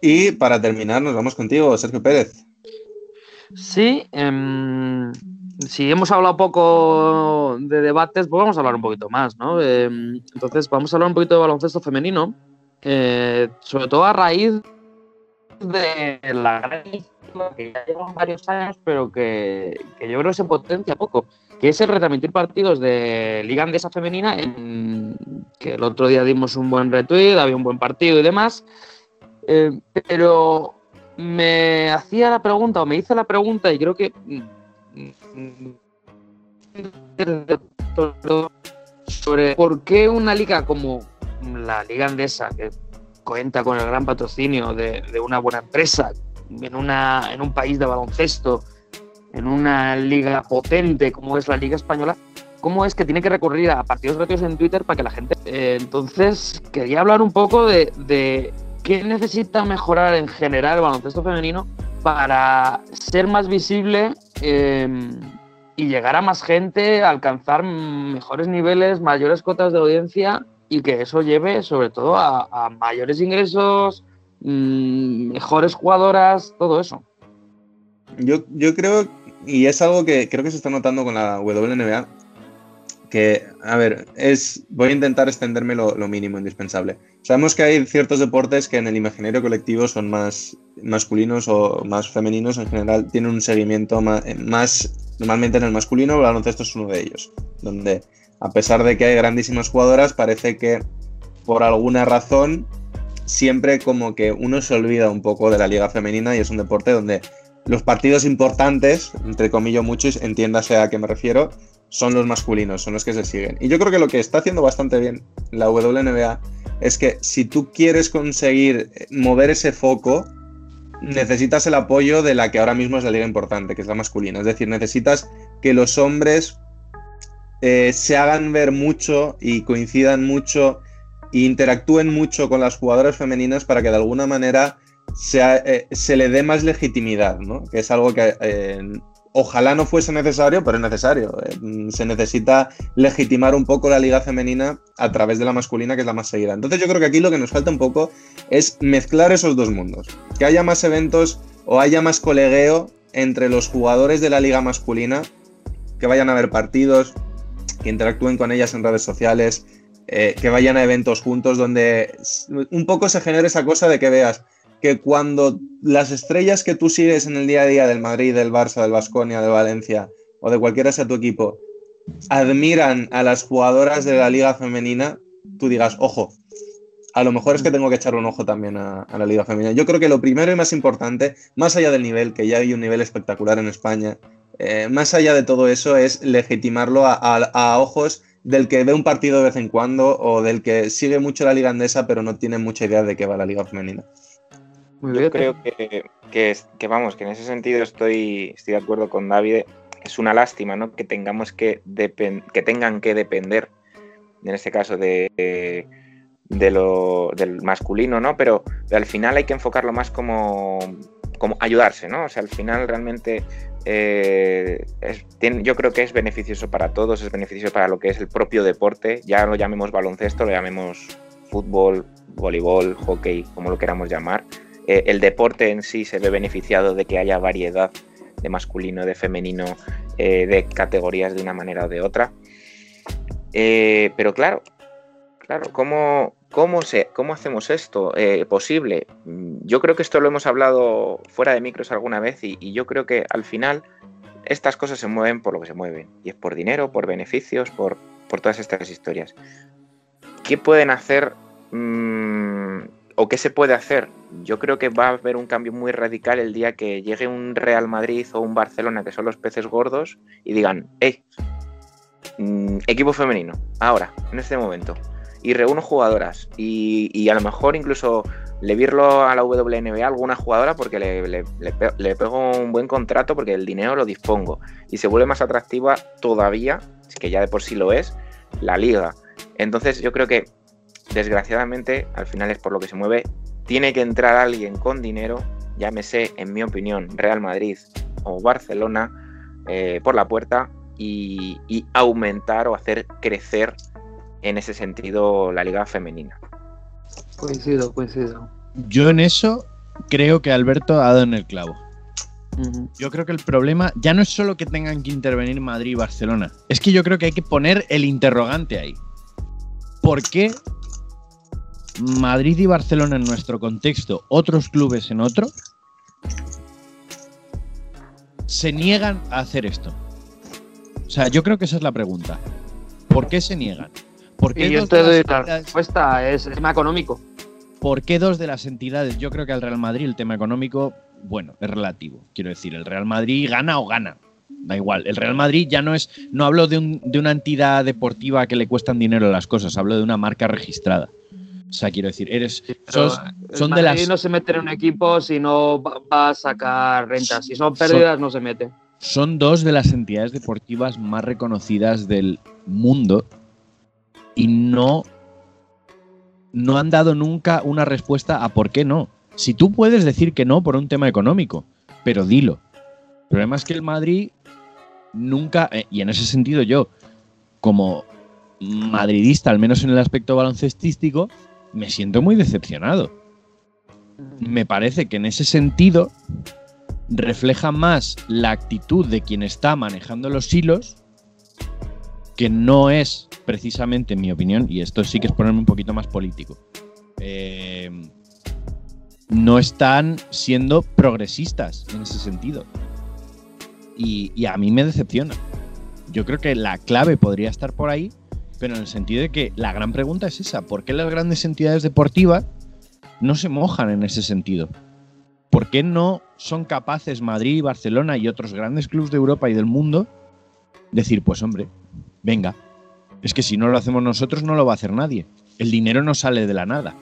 Speaker 3: Y para terminar, nos vamos contigo, Sergio Pérez.
Speaker 8: Sí, em, si hemos hablado poco de debates, pues vamos a hablar un poquito más, ¿no? Em, entonces, vamos a hablar un poquito de baloncesto femenino, eh, sobre todo a raíz de la gran que ya llevan varios años, pero que, yo creo que se potencia poco, que es el retransmitir partidos de Liga Andesa Femenina, en, que el otro día dimos un buen retweet, había un buen partido y demás, eh, pero me hacía la pregunta, o me hizo la pregunta, y creo que sobre por qué una liga como la Liga Andesa, que cuenta con el gran patrocinio de, de una buena empresa, en, una, en un país de baloncesto, en una liga potente como es la Liga Española, ¿cómo es que tiene que recurrir a partidos gratuitos en Twitter para que la gente... Eh, entonces, quería hablar un poco de qué necesita mejorar en general el baloncesto femenino para ser más visible eh, y llegar a más gente, alcanzar mejores niveles, mayores cotas de audiencia y que eso lleve sobre todo a, mayores ingresos, mmm, mejores jugadoras, todo eso.
Speaker 3: Yo, yo creo, y es algo que creo que se está notando con la WNBA, que, a ver, es, voy a intentar extenderme lo, lo, mínimo indispensable. Sabemos que hay ciertos deportes que en el imaginario colectivo son más masculinos o más femeninos, en general tienen un seguimiento más, más normalmente en el masculino, el baloncesto es uno de ellos, donde a pesar de que hay grandísimas jugadoras, parece que por alguna razón siempre como que uno se olvida un poco de la liga femenina y es un deporte donde los partidos importantes, entre comillas muchos, entiéndase a qué me refiero, son los masculinos, son los que se siguen. Y yo creo que lo que está haciendo bastante bien la WNBA es que si tú quieres conseguir mover ese foco, necesitas el apoyo de la que ahora mismo es la liga importante, que es la masculina. Es decir, necesitas que los hombres eh, se hagan ver mucho y coincidan mucho e interactúen mucho con las jugadoras femeninas para que de alguna manera eh, se le dé más legitimidad, ¿no? Que es algo que eh, ojalá no fuese necesario, pero es necesario. Eh, se necesita legitimar un poco la liga femenina a través de la masculina, que es la más seguida. Entonces yo creo que aquí lo que nos falta un poco es mezclar esos dos mundos. Que haya más eventos o haya más colegueo entre los jugadores de la liga masculina, que vayan a ver partidos, que interactúen con ellas en redes sociales, eh, que vayan a eventos juntos donde un poco se genere esa cosa de que veas que cuando las estrellas que tú sigues en el día a día del Madrid, del Barça, del Vasconia, del Valencia o de cualquiera sea tu equipo, admiran a las jugadoras de la liga femenina, tú digas, ojo, a lo mejor es que tengo que echar un ojo también a, la liga femenina. Yo creo que lo primero y más importante, más allá del nivel, que ya hay un nivel espectacular en España, eh, más allá de todo eso es legitimarlo a, ojos del que ve un partido de vez en cuando o del que sigue mucho la liga andesa pero no tiene mucha idea de qué va la liga femenina.
Speaker 5: Yo creo que, que, vamos, que en ese sentido estoy, estoy de acuerdo con David. Es una lástima, ¿no? Que tengamos que, que tengan que depender, en este caso, de, de lo, del masculino, ¿no? Pero, al final hay que enfocarlo más como, como ayudarse, ¿no? O sea, al final realmente eh, yo creo que es beneficioso para todos, es beneficioso para lo que es el propio deporte, ya lo llamemos baloncesto, lo llamemos fútbol, voleibol, hockey, como lo queramos llamar. Eh, el deporte en sí se ve beneficiado de que haya variedad de masculino, de femenino, eh, de categorías de una manera o de otra. pero claro, claro, ¿cómo, ¿Cómo, se, ¿Cómo hacemos esto eh, posible? Mm, yo creo que esto lo hemos hablado fuera de micros alguna vez y, yo creo que al final estas cosas se mueven por lo que se mueven. Y es por dinero, por beneficios, por, por todas estas historias. ¿Qué pueden hacer mm, o qué se puede hacer? Yo creo que va a haber un cambio muy radical el día que llegue un Real Madrid o un Barcelona, que son los peces gordos, y digan, hey, mm, equipo femenino, ahora, en este momento y reúno jugadoras y, a lo mejor incluso le virlo a la WNBA alguna jugadora porque le, pego un buen contrato porque el dinero lo dispongo y se vuelve más atractiva todavía, que ya de por sí lo es, la liga. Entonces yo creo que desgraciadamente al final es por lo que se mueve, tiene que entrar alguien con dinero, llámese en mi opinión Real Madrid o Barcelona, eh, por la puerta y, y aumentar o hacer crecer en ese sentido la liga femenina.
Speaker 8: Coincido, coincido.
Speaker 6: Yo en eso creo que Alberto ha dado en el clavo. Yo creo que el problema ya no es solo que tengan que intervenir Madrid y Barcelona, es que yo creo que hay que poner el interrogante ahí. ¿Por qué Madrid y Barcelona en nuestro contexto, otros clubes en otro, se niegan a hacer esto? O sea, yo creo que esa es la pregunta. ¿Por qué se niegan?
Speaker 8: ¿Por qué y yo te doy la respuesta, es el tema económico.
Speaker 6: ¿Por qué dos de las entidades? Yo creo que al Real Madrid el tema económico, bueno, es relativo. Quiero decir, el Real Madrid gana o gana. Da igual. El Real Madrid ya no es. No hablo de, una entidad deportiva que le cuestan dinero las cosas, hablo de una marca registrada. O sea, quiero decir, eres.
Speaker 8: son de las. no se mete en un equipo si no va a sacar rentas. Si son pérdidas, no se mete.
Speaker 6: Son dos de las entidades deportivas más reconocidas del mundo y no, no han dado nunca una respuesta a por qué no. Si tú puedes decir que no por un tema económico, pero dilo. El problema es que el Madrid nunca, eh, y en ese sentido yo, como madridista, al menos en el aspecto baloncestístico, me siento muy decepcionado. Me parece que en ese sentido refleja más la actitud de quien está manejando los hilos que no es precisamente, en mi opinión, y esto sí que es ponerme un poquito más político, eh, no están siendo progresistas en ese sentido. Y, a mí me decepciona. Yo creo que la clave podría estar por ahí, pero en el sentido de que la gran pregunta es esa, ¿por qué las grandes entidades deportivas no se mojan en ese sentido? ¿Por qué no son capaces Madrid, Barcelona y otros grandes clubes de Europa y del mundo decir, pues hombre, venga, es que si no lo hacemos nosotros no lo va a hacer nadie. El dinero no sale de la nada.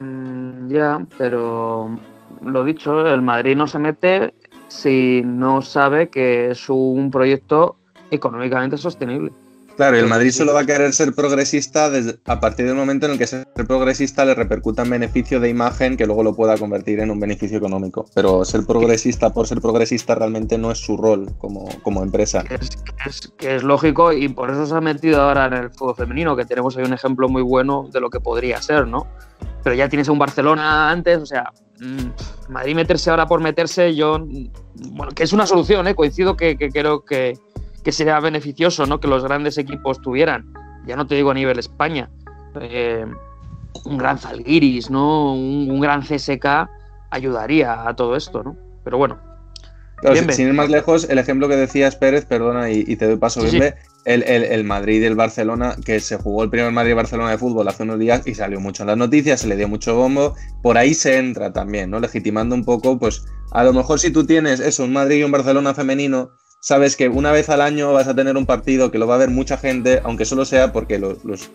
Speaker 8: Mm, ya, pero lo dicho, el Madrid no se mete si no sabe que es un proyecto económicamente sostenible.
Speaker 3: Claro, el Madrid solo va a querer ser progresista desde, a partir del momento en el que ser progresista le repercuta en beneficio de imagen que luego lo pueda convertir en un beneficio económico. Pero ser progresista por ser progresista realmente no es su rol como, como empresa.
Speaker 8: Que es, lógico y por eso se ha metido ahora en el fútbol femenino, que tenemos ahí un ejemplo muy bueno de lo que podría ser, ¿no? Pero ya tienes un Barcelona antes, o sea, mm, Madrid meterse ahora por meterse, yo, bueno, que es una solución, ¿eh? coincido que creo que que sería beneficioso ¿no? que los grandes equipos tuvieran. ya no te digo a nivel España, eh, un gran Zalgiris, ¿no? Un, un gran CSK ayudaría a todo esto, ¿no? Pero bueno,
Speaker 3: Claro,
Speaker 8: Bien,
Speaker 3: sin- ir más lejos, el ejemplo que decías, Pérez, perdona, y, y te doy paso,
Speaker 8: Sí, sí.
Speaker 3: Bembe, el, el- el Madrid y el Barcelona, que se jugó el primer Madrid-Barcelona de fútbol hace unos días y salió mucho en las noticias, se le dio mucho bombo, por ahí se entra también, ¿no? Legitimando un poco, pues a lo mejor si tú tienes eso, un Madrid y un Barcelona femenino, sabes que una vez al año vas a tener un partido que lo va a ver mucha gente, aunque solo sea porque los, los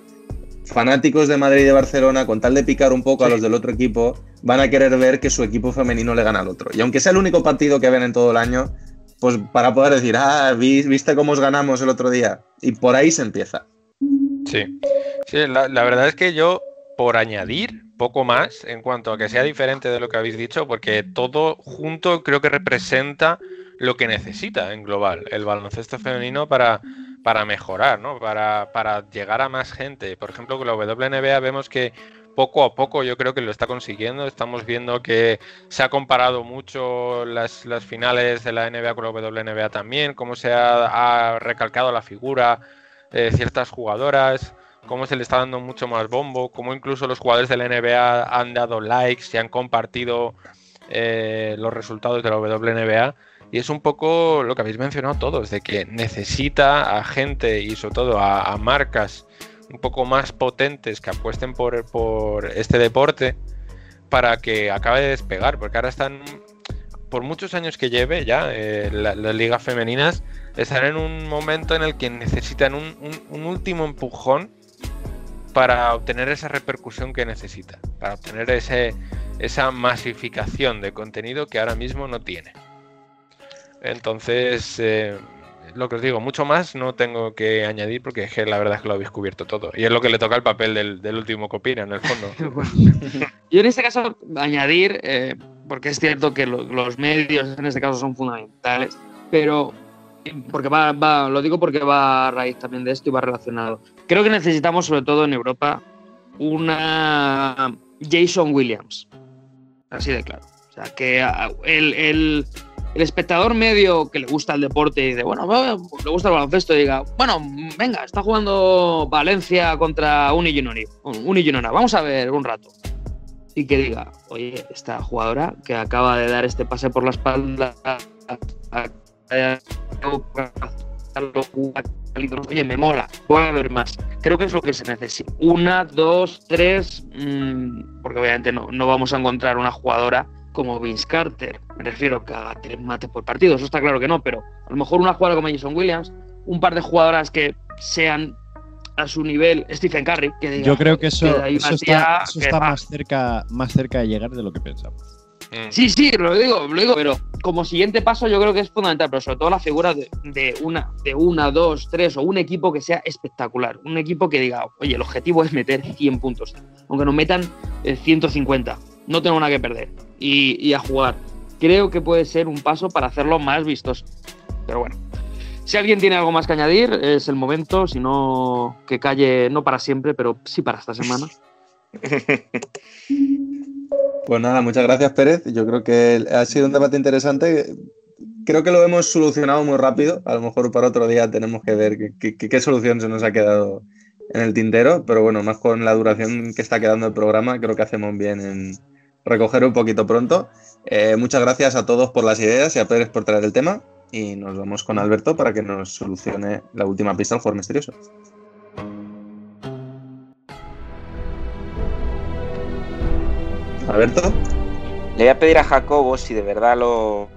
Speaker 3: fanáticos de Madrid y de Barcelona, con tal de picar un poco a los del otro equipo, van a querer ver que su equipo femenino le gana al otro. Y aunque sea el único partido que ven en todo el año, pues para poder decir, ah, vi- viste cómo os ganamos el otro día. Y por ahí se empieza.
Speaker 7: Sí, sí la, la verdad es que yo, por añadir poco más en cuanto a que sea diferente de lo que habéis dicho, porque todo junto creo que representa lo que necesita en global el baloncesto femenino para, para mejorar, ¿no? Para, para llegar a más gente. Por ejemplo, con la WNBA vemos que poco a poco yo creo que lo está consiguiendo. Estamos viendo que se ha comparado mucho las, las finales de la NBA con la WNBA también, cómo se ha, ha recalcado la figura de ciertas jugadoras, cómo se le está dando mucho más bombo, cómo incluso los jugadores de la NBA han dado likes y han compartido eh, los resultados de la WNBA. Y es un poco lo que habéis mencionado todos, de que necesita a gente y sobre todo a, marcas un poco más potentes que apuesten por, por este deporte para que acabe de despegar, porque ahora están, por muchos años que lleve ya, eh, la- las ligas femeninas están en un momento en el que necesitan un, un- un último empujón para obtener esa repercusión que necesita, para obtener ese, esa masificación de contenido que ahora mismo no tiene. Entonces, eh, lo que os digo, mucho más no tengo que añadir porque es que la verdad es que lo habéis cubierto todo. Y es lo que le toca el papel del, último que opina, en el fondo. <laughs>
Speaker 8: Yo en este caso añadir, eh, porque es cierto que lo- los medios en este caso son fundamentales, pero porque va, va- lo digo porque va a raíz también de esto y va relacionado. Creo que necesitamos, sobre todo en Europa, una Jason Williams. Así de claro. O sea, que el, el- el espectador medio que le gusta el deporte y dice, bueno, le gusta el baloncesto y diga, bueno, venga, está jugando Valencia contra Uniginoni, Uniginona, vamos a ver un rato y que diga, oye, esta jugadora que acaba de dar este pase por la espalda, oye, me mola, voy a ver más. Creo que es lo que se necesita. Una, dos, tres, mm, porque obviamente no, no vamos a encontrar una jugadora como Vince Carter. Me refiero que haga tres mates por partido, eso está claro que no, pero a lo mejor una jugadora como Jason Williams, un par de jugadoras que sean a su nivel Stephen Curry, que diga,
Speaker 6: Yo creo que eso,
Speaker 8: "Joder, hay
Speaker 6: eso
Speaker 8: una
Speaker 6: está, eso
Speaker 8: que
Speaker 6: está
Speaker 8: va".
Speaker 6: más, cerca, más cerca de llegar de lo que pensamos.
Speaker 7: Mm.
Speaker 8: Sí, sí, lo digo, lo digo, pero como siguiente paso yo creo que es fundamental, pero sobre todo la figura de, de una, de una, dos, tres o un equipo que sea espectacular, un equipo que diga, oye, el objetivo es meter 100 puntos, aunque nos metan eh, 150, no tengo nada que perder y, y a jugar. Creo que puede ser un paso para hacerlo más vistoso, pero bueno. Si alguien tiene algo más que añadir, es el momento, si no, que calle, no para siempre, pero sí para esta semana. <laughs>
Speaker 3: Pues nada, muchas gracias Pérez. Yo creo que ha sido un debate interesante. Creo que lo hemos solucionado muy rápido. A lo mejor para otro día tenemos que ver qué, qué- qué solución se nos ha quedado en el tintero. Pero bueno, más con la duración que está quedando el programa, creo que hacemos bien en recoger un poquito pronto. Eh, muchas gracias a todos por las ideas y a Pérez por traer el tema. Y nos vamos con Alberto para que nos solucione la última pista al jugador misterioso. Alberto.
Speaker 5: Le voy a pedir a Jacobo, si de verdad lo,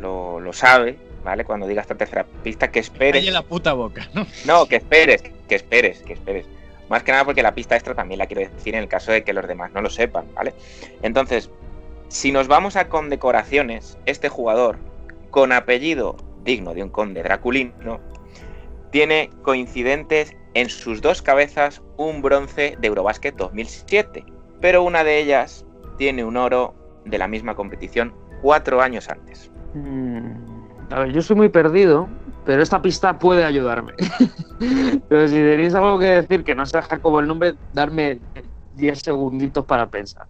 Speaker 5: lo, lo sabe, ¿vale? Cuando diga esta tercera pista, que espere.
Speaker 6: Calle la puta boca, ¿no?
Speaker 5: No, que esperes, que esperes, que esperes. Más que nada porque la pista extra también la quiero decir en el caso de que los demás no lo sepan, ¿vale? Entonces, si nos vamos a condecoraciones, este jugador, con apellido digno de un conde draculino, tiene coincidentes en sus dos cabezas un bronce de Eurobasket 2007, pero una de ellas tiene un oro de la misma competición cuatro años antes.
Speaker 8: Mm, A ver, yo soy muy perdido, pero esta pista puede ayudarme. <laughs> pero si tenéis algo que decir que no sea Jacobo el nombre, darme 10 segunditos para pensar.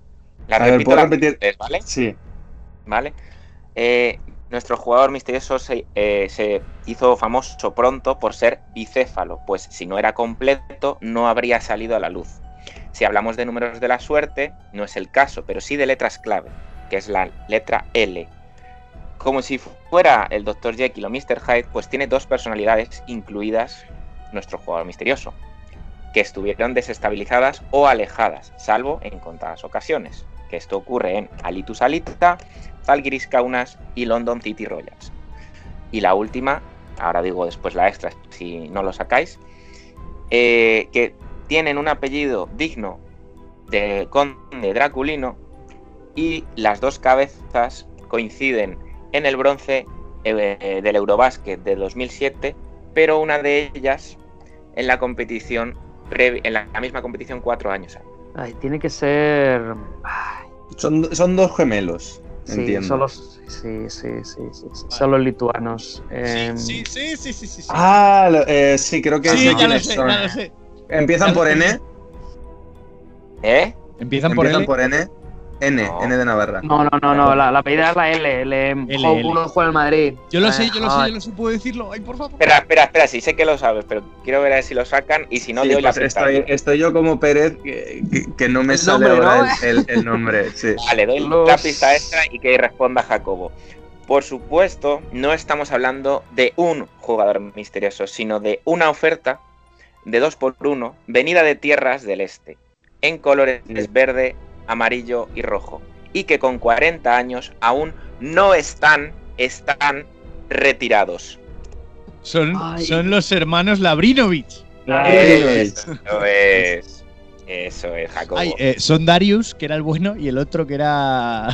Speaker 5: La
Speaker 3: A ver,
Speaker 5: repito
Speaker 3: ¿puedo repetir?
Speaker 5: ¿vale?
Speaker 3: Sí.
Speaker 5: ¿Vale? Eh, nuestro jugador misterioso se, eh, se hizo famoso pronto por ser bicéfalo, pues si no era completo no habría salido a la luz. Si hablamos de números de la suerte, no es el caso, pero sí de letras clave, que es la letra L. Como si fuera el Dr. Jekyll o Mr. Hyde, pues tiene dos personalidades incluidas nuestro jugador misterioso, que estuvieron desestabilizadas o alejadas, salvo en contadas ocasiones, que esto ocurre en Alitus Alita, Zalgiris Kaunas y London City Royals. Y la última, ahora digo después la extra si no lo sacáis, eh, que tienen un apellido digno de conde draculino y las dos cabezas coinciden en el bronce eh, del Eurobasket de 2007, pero una de ellas en la competición en la, misma competición cuatro años antes.
Speaker 8: Ay, tiene que ser.
Speaker 3: Son, son dos gemelos.
Speaker 8: Sí,
Speaker 3: entiendo.
Speaker 8: son los, sí, sí, sí, sí, sí, son los lituanos. Em,
Speaker 10: Sí, sí, sí, sí, sí. sí.
Speaker 3: Ah, lo- eh, sí, creo que
Speaker 10: Sí, ya lo sé,
Speaker 3: son.
Speaker 10: ya lo sé.
Speaker 3: Empiezan
Speaker 10: Ya lo
Speaker 3: por
Speaker 10: sé.
Speaker 3: N.
Speaker 5: ¿Eh?
Speaker 6: Empiezan por
Speaker 3: Empiezan
Speaker 6: L.
Speaker 3: por N. N,
Speaker 5: No.
Speaker 3: N de Navarra.
Speaker 8: No, no, no, no, la, la apellida es la L. L,
Speaker 6: L,
Speaker 8: Jo-
Speaker 6: L.
Speaker 8: uno juega en Madrid.
Speaker 10: Yo lo sé, yo lo sé,
Speaker 8: Ay,
Speaker 10: yo lo sé, puedo decirlo. Ay, por favor.
Speaker 5: Espera, espera, espera, sí sé que lo sabes, pero quiero ver a ver si lo sacan y si no
Speaker 3: Sí,
Speaker 5: doy la
Speaker 3: pues
Speaker 5: pista.
Speaker 3: estoy, estoy yo como Pérez, que, que- que no me
Speaker 8: El
Speaker 3: sale
Speaker 8: nombre,
Speaker 3: ahora
Speaker 8: ¿no?
Speaker 3: el, el- el nombre. Sí. <laughs>
Speaker 5: Vale, doy
Speaker 8: Los-
Speaker 5: la pista extra y que responda Jacobo. Por supuesto, no estamos hablando de un jugador misterioso, sino de una oferta de 2 por 1 venida de tierras del este, en colores
Speaker 3: Sí.
Speaker 5: verde, amarillo y rojo, y que con 40 años aún no están, están retirados.
Speaker 10: Son,
Speaker 8: Ay.
Speaker 10: son los hermanos Labrinovich.
Speaker 5: Eso es. Eso es, Jacobo.
Speaker 10: Ay, eh, son Darius, que era el bueno, y el otro que era.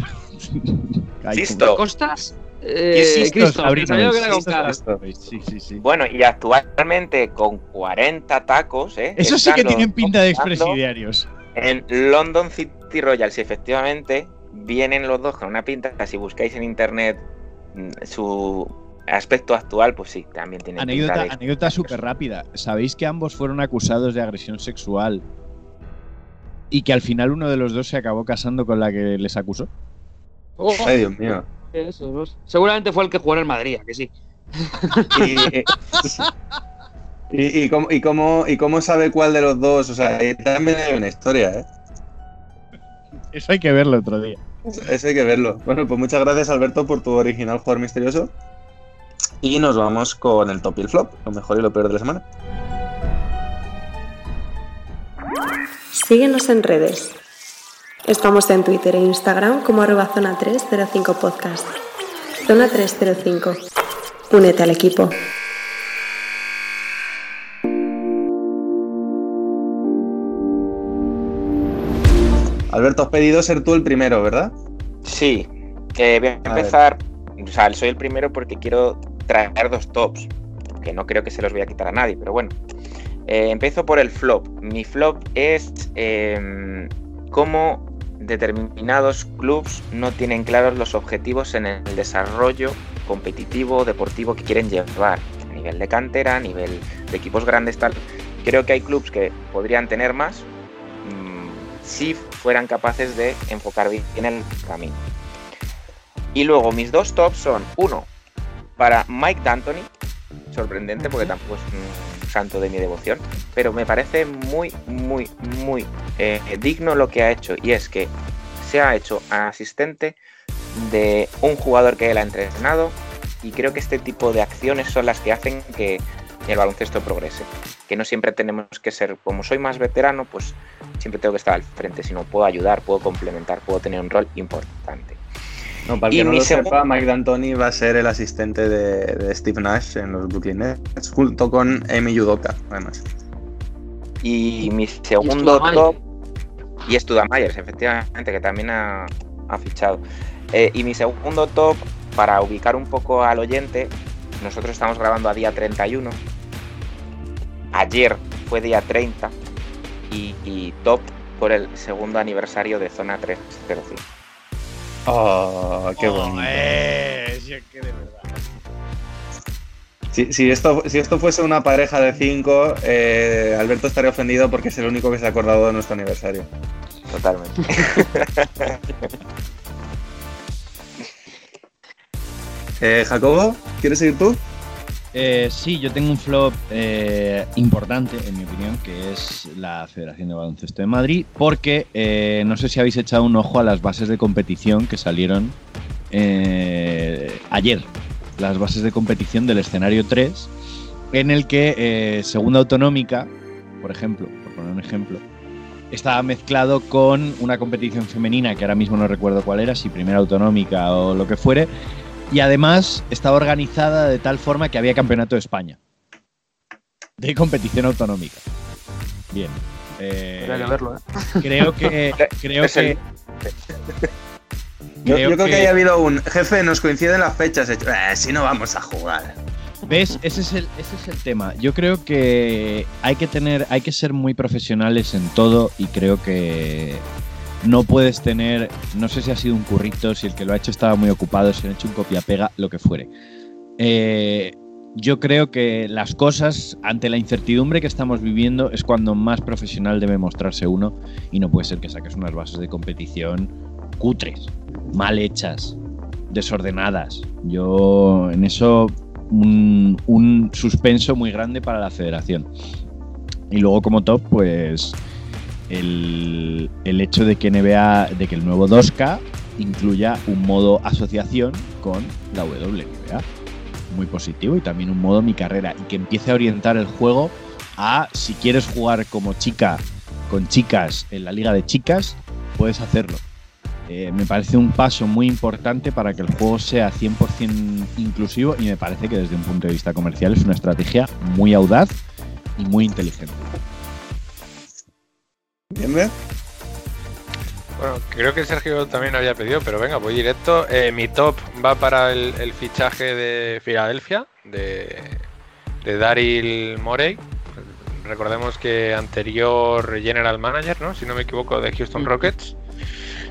Speaker 10: <laughs>
Speaker 5: Sisto.
Speaker 8: ¿Costas?
Speaker 5: ¿Qué
Speaker 8: Eh, Cristo,
Speaker 6: Labrinovich?
Speaker 8: sabía que era con
Speaker 5: Sistos.
Speaker 8: K.
Speaker 6: Sí, sí, sí.
Speaker 5: Bueno, y actualmente con 40 tacos, ¿eh?
Speaker 10: Esos sí que tienen pinta de expresidiarios.
Speaker 5: En London City Royals, y efectivamente, vienen los dos con una pinta. Si buscáis en internet mm, su aspecto actual, pues sí, también tienen
Speaker 6: Anécdota,
Speaker 5: pinta de.
Speaker 6: anécdota súper rápida. ¿Sabéis que ambos fueron acusados de agresión sexual y que al final uno de los dos se acabó casando con la que les acusó?
Speaker 8: Oh,
Speaker 3: Ay, Dios mío.
Speaker 8: eso, pues. Seguramente fue el que jugó en el Madrid, ¿a que sí.
Speaker 3: Y, y, y cómo, y, cómo, ¿Y cómo sabe cuál de los dos? O sea, también hay una historia, ¿eh?
Speaker 6: Eso hay que verlo otro día.
Speaker 3: Eso hay que verlo. Bueno, pues muchas gracias, Alberto, por tu original jugador misterioso. Y nos vamos con el top y el flop, lo mejor y lo peor de la semana.
Speaker 9: Síguenos en redes. Estamos en Twitter e Instagram como arroba zona 305 podcast. Zona 305. Únete al equipo.
Speaker 3: Alberto, has pedido ser tú el primero, ¿verdad?
Speaker 5: Sí, eh, voy a empezar. O sea, soy el primero porque quiero traer dos tops. Que no creo que se los voy a quitar a nadie, pero bueno. Eh, empiezo por el flop. Mi flop es eh, cómo determinados clubs no tienen claros los objetivos en el desarrollo competitivo, deportivo que quieren llevar. A nivel de cantera, a nivel de equipos grandes, tal. Creo que hay clubs que podrían tener más mm, si fueran capaces de enfocar bien el camino. Y luego mis dos tops son uno para Mike D'Antoni, sorprendente porque tampoco es un santo de mi devoción, pero me parece muy, muy, muy eh, digno lo que ha hecho y es que se ha hecho asistente de un jugador que él ha entrenado y creo que este tipo de acciones son las que hacen que el baloncesto progrese. Que no siempre tenemos que ser, como soy más veterano, pues siempre tengo que estar al frente, sino puedo ayudar, puedo complementar, puedo tener un rol importante.
Speaker 3: No, para el
Speaker 5: Y
Speaker 3: que no
Speaker 5: mi
Speaker 3: lo
Speaker 5: segundo-
Speaker 3: sepa, Mike D'Antoni va a ser el asistente de, de Steve Nash en los Brooklyn Nets, junto con Emi Yudoka, además.
Speaker 5: Y mi segundo top. Y Studamayer, efectivamente, que también ha, ha fichado. Eh, y mi segundo top, para ubicar un poco al oyente, nosotros estamos grabando a día 31. Ayer fue día 30. Y, y top por el segundo aniversario de Zona 305.
Speaker 3: Oh, qué
Speaker 10: Oh,
Speaker 3: bonito.
Speaker 10: eh, sí, es que de verdad.
Speaker 3: Si, si esto, si esto fuese una pareja de cinco, eh, Alberto estaría ofendido porque es el único que se ha acordado de nuestro aniversario.
Speaker 5: Totalmente. <laughs>
Speaker 3: Eh, Jacobo, ¿quieres seguir tú?
Speaker 6: Eh, sí, yo tengo un flop eh, importante, en mi opinión, que es la Federación de Baloncesto de Madrid, porque eh, no sé si habéis echado un ojo a las bases de competición que salieron ayer, las bases de competición del escenario 3, en el que Segunda Autonómica, por ejemplo, por poner un ejemplo, estaba mezclado con una competición femenina que ahora mismo no recuerdo cuál era, si Primera Autonómica o lo que fuere, y además estaba organizada de tal forma que había campeonato de España. De competición autonómica. Bien. eh,
Speaker 8: Habría que verlo, ¿eh?
Speaker 6: Creo que. <laughs> Creo que.
Speaker 3: Yo,
Speaker 6: creo
Speaker 3: yo creo que... haya habido un jefe, nos coinciden las fechas. "Eh, si no vamos a jugar.
Speaker 6: ¿Ves? Ese es, el, ese es el tema. Yo creo que hay que tener, hay que ser muy profesionales en todo y creo que no puedes tener, no sé si ha sido un currito, si el que lo ha hecho estaba muy ocupado, si han hecho un copia-pega, lo que fuere. Eh, yo creo que las cosas, ante la incertidumbre que estamos viviendo, es cuando más profesional debe mostrarse uno y no puede ser que saques unas bases de competición cutres, mal hechas, desordenadas. Yo en eso un, un suspenso muy grande para la federación. Y luego como top, pues el, el hecho de que NBA, de que el nuevo 2K incluya un modo asociación con la WNBA. Muy positivo y también un modo mi carrera y que empiece a orientar el juego a si quieres jugar como chica con chicas en la liga de chicas, puedes hacerlo. Eh, me parece un paso muy importante para que el juego sea 100% inclusivo y me parece que desde un punto de vista comercial es una estrategia muy audaz y muy inteligente.
Speaker 3: ¿Bien, ve?
Speaker 7: Bueno, creo que Sergio también había pedido, pero venga, voy directo. Eh, mi top va para el, el fichaje de Filadelfia, de, de Daryl Morey. Recordemos que anterior general manager, ¿no? Si no me equivoco, de Houston Rockets,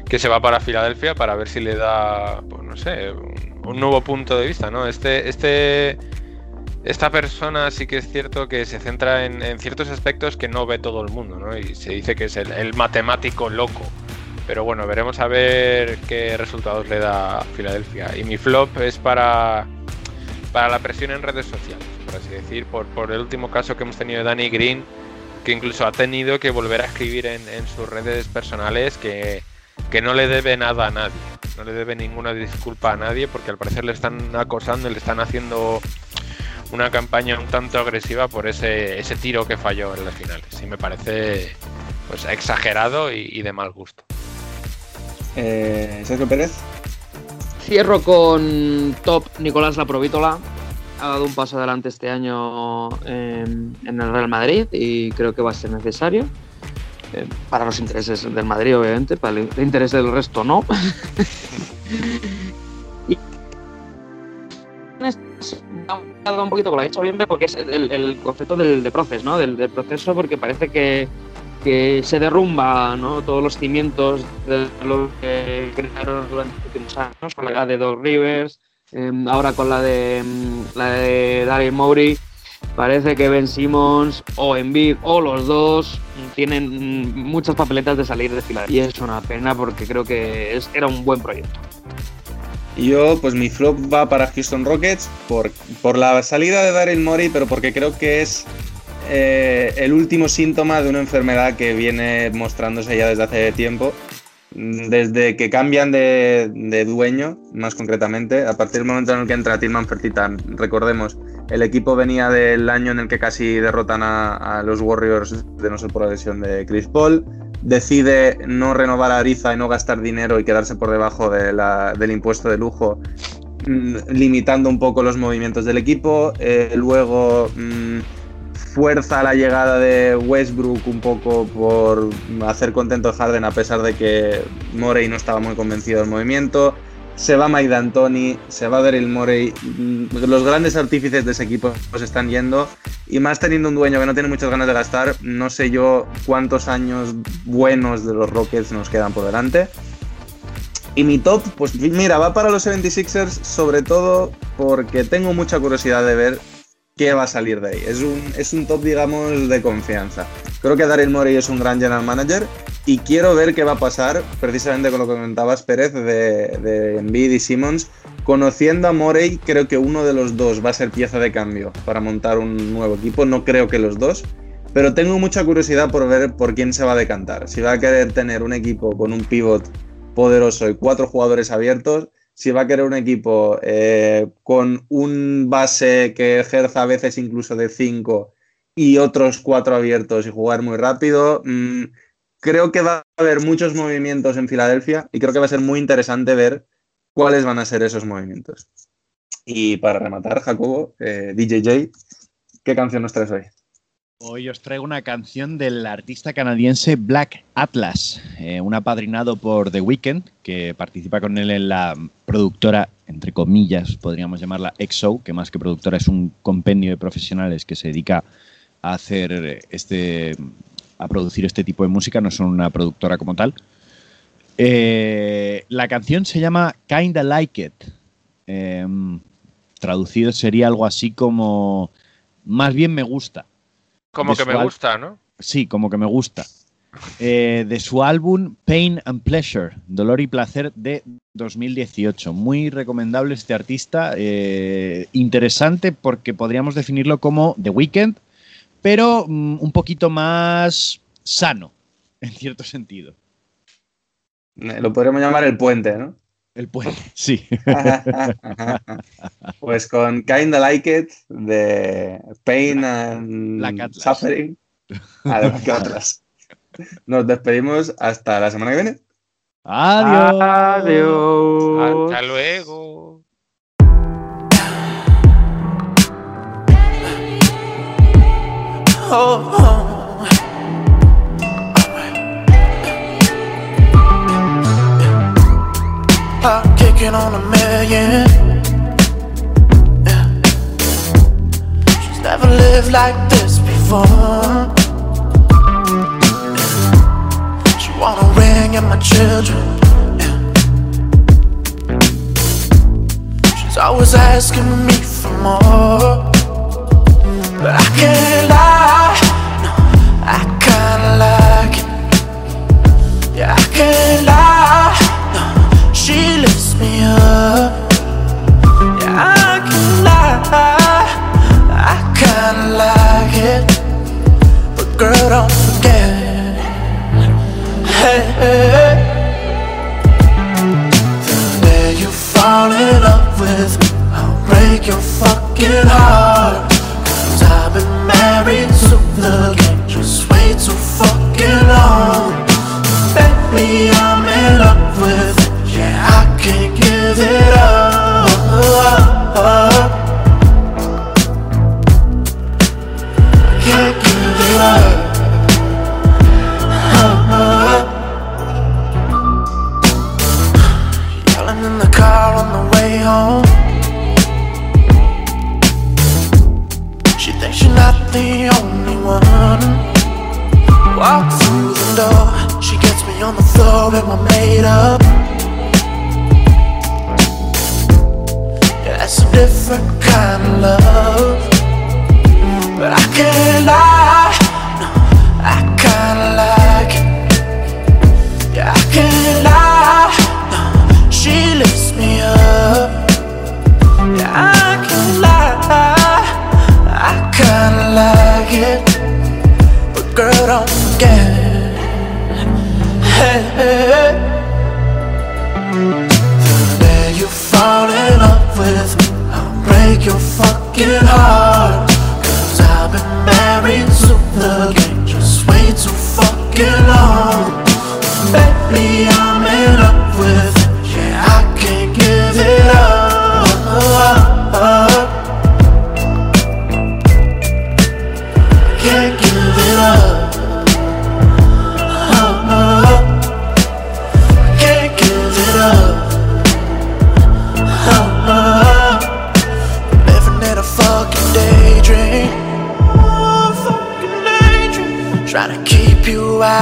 Speaker 7: que se va para Filadelfia para ver si le da, pues no sé, un, un nuevo punto de vista, ¿no? Este, este, esta persona sí que es cierto que se centra en, en ciertos aspectos que no ve todo el mundo, ¿no? Y se dice que es el, el matemático loco. Pero bueno, veremos a ver qué resultados le da a Filadelfia. Y mi flop es para, para la presión en redes sociales, por así decir, por, por el último caso que hemos tenido de Danny Green, que incluso ha tenido que volver a escribir en, en sus redes personales que, que no le debe nada a nadie, no le debe ninguna disculpa a nadie, porque al parecer le están acosando y le están haciendo una campaña un tanto agresiva por ese, ese tiro que falló en las finales. Y me parece pues exagerado y, y de mal gusto.
Speaker 3: Eh, Sergio Pérez.
Speaker 8: Cierro con top Nicolás Laprovítola. Ha dado un paso adelante este año en, en el Real Madrid y creo que va a ser necesario. Eh, para los intereses del Madrid, obviamente, para el interés del resto no. <laughs> dado un poquito con la hecho bien porque es el, concepto del de proceso. Del, proceso, porque parece que, que se derrumba ¿no? todos los cimientos de lo que crearon durante los últimos años, con la de Doc Rivers, eh, ahora con la de mm, la de Mowry. Parece que Ben Simmons o Embiid o los dos tienen muchas papeletas de salir de Filadelfia. Y es una pena porque creo que era un buen proyecto.
Speaker 3: Yo, pues mi flop va para Houston Rockets por, por la salida de Daryl Morey, pero porque creo que es eh, el último síntoma de una enfermedad que viene mostrándose ya desde hace tiempo. Desde que cambian de, de dueño, más concretamente, a partir del momento en el que entra Tilman Fertitta, recordemos, el equipo venía del año en el que casi derrotan a, a los Warriors de no ser por la lesión de Chris Paul, decide no renovar a Ariza y no gastar dinero y quedarse por debajo del impuesto de lujo, mmm, limitando un poco los movimientos del equipo. Eh, luego mmm, fuerza la llegada de Westbrook un poco por hacer contento a Harden a pesar de que Morey no estaba muy convencido del movimiento. Se va Mike D'Antoni, se va Daryl Morey. Los grandes artífices de ese equipo se están yendo. Y más teniendo un dueño que no tiene muchas ganas de gastar, no sé yo cuántos años buenos de los Rockets nos quedan por delante. Y mi top, pues mira, va para los 76ers, sobre todo porque tengo mucha curiosidad de ver qué va a salir de ahí. Es un, es un top, digamos, de confianza. Creo que Daryl Morey es un gran general manager y quiero ver qué va a pasar, precisamente con lo que comentabas, Pérez, de, de y Simmons. Conociendo a Morey, creo que uno de los dos va a ser pieza de cambio para montar un nuevo equipo. No creo que los dos, pero tengo mucha curiosidad por ver por quién se va a decantar. Si va a querer tener un equipo con un pivot poderoso y cuatro jugadores abiertos, si va a querer un equipo eh, con un base que ejerza a veces incluso de cinco y otros cuatro abiertos y jugar muy rápido. Mm, creo que va a haber muchos movimientos en Filadelfia y creo que va a ser muy interesante ver cuáles van a ser esos movimientos. Y para rematar, Jacobo, eh, DJJ, ¿qué canción nos traes hoy?
Speaker 6: Hoy os traigo una canción del artista canadiense Black Atlas, eh, un apadrinado por The Weeknd, que participa con él en la productora, entre comillas, podríamos llamarla EXO, que más que productora es un compendio de profesionales que se dedica a hacer este, a producir este tipo de música, no son una productora como tal. Eh, la canción se llama Kinda Like It. Eh, traducido sería algo así como más bien me gusta.
Speaker 7: Como que me gusta, ¿no?
Speaker 6: Sí, como que me gusta. Eh, de su álbum Pain and Pleasure, Dolor y Placer de 2018. Muy recomendable este artista. eh, interesante porque podríamos definirlo como The Weeknd, pero mm, un poquito más sano, <laughs> en cierto sentido.
Speaker 3: Lo podríamos llamar el puente, ¿no?
Speaker 6: El puente, <laughs> sí. <laughs>
Speaker 3: pues con Kinda Like It de Pain and. Suffering. De Black Atlas. Nos despedimos hasta la semana que viene.
Speaker 6: Adiós.
Speaker 8: Adiós.
Speaker 7: Hasta luego.
Speaker 2: Oh, oh. I'm kicking on a million. Yeah. She's never lived like this before. Want a ring and my children. She's always asking me for more. But I can't lie, no, I kinda like it. Yeah, I can't lie, no, she lifts me up. Yeah, I can't lie, I kinda like it. But girl, don't the day you fall in love with me, I'll break your fucking heart. Cause I've been married to the game just way too fucking long. Baby, I'm in love with it. Yeah, I can't give it up. Walk through the door, she gets me on the floor and we're made up. Yeah, that's a different kind of love. But I can't lie, fucking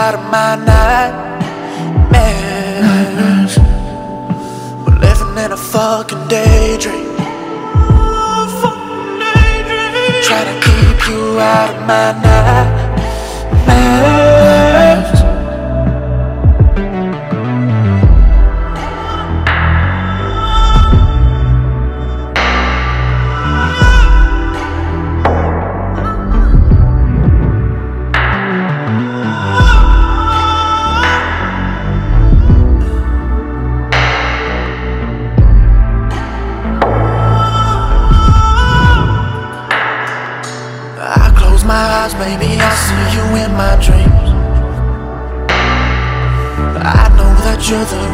Speaker 2: out of my nightmares. We're living in a fucking daydream. Try to keep you out of my nightmares. each other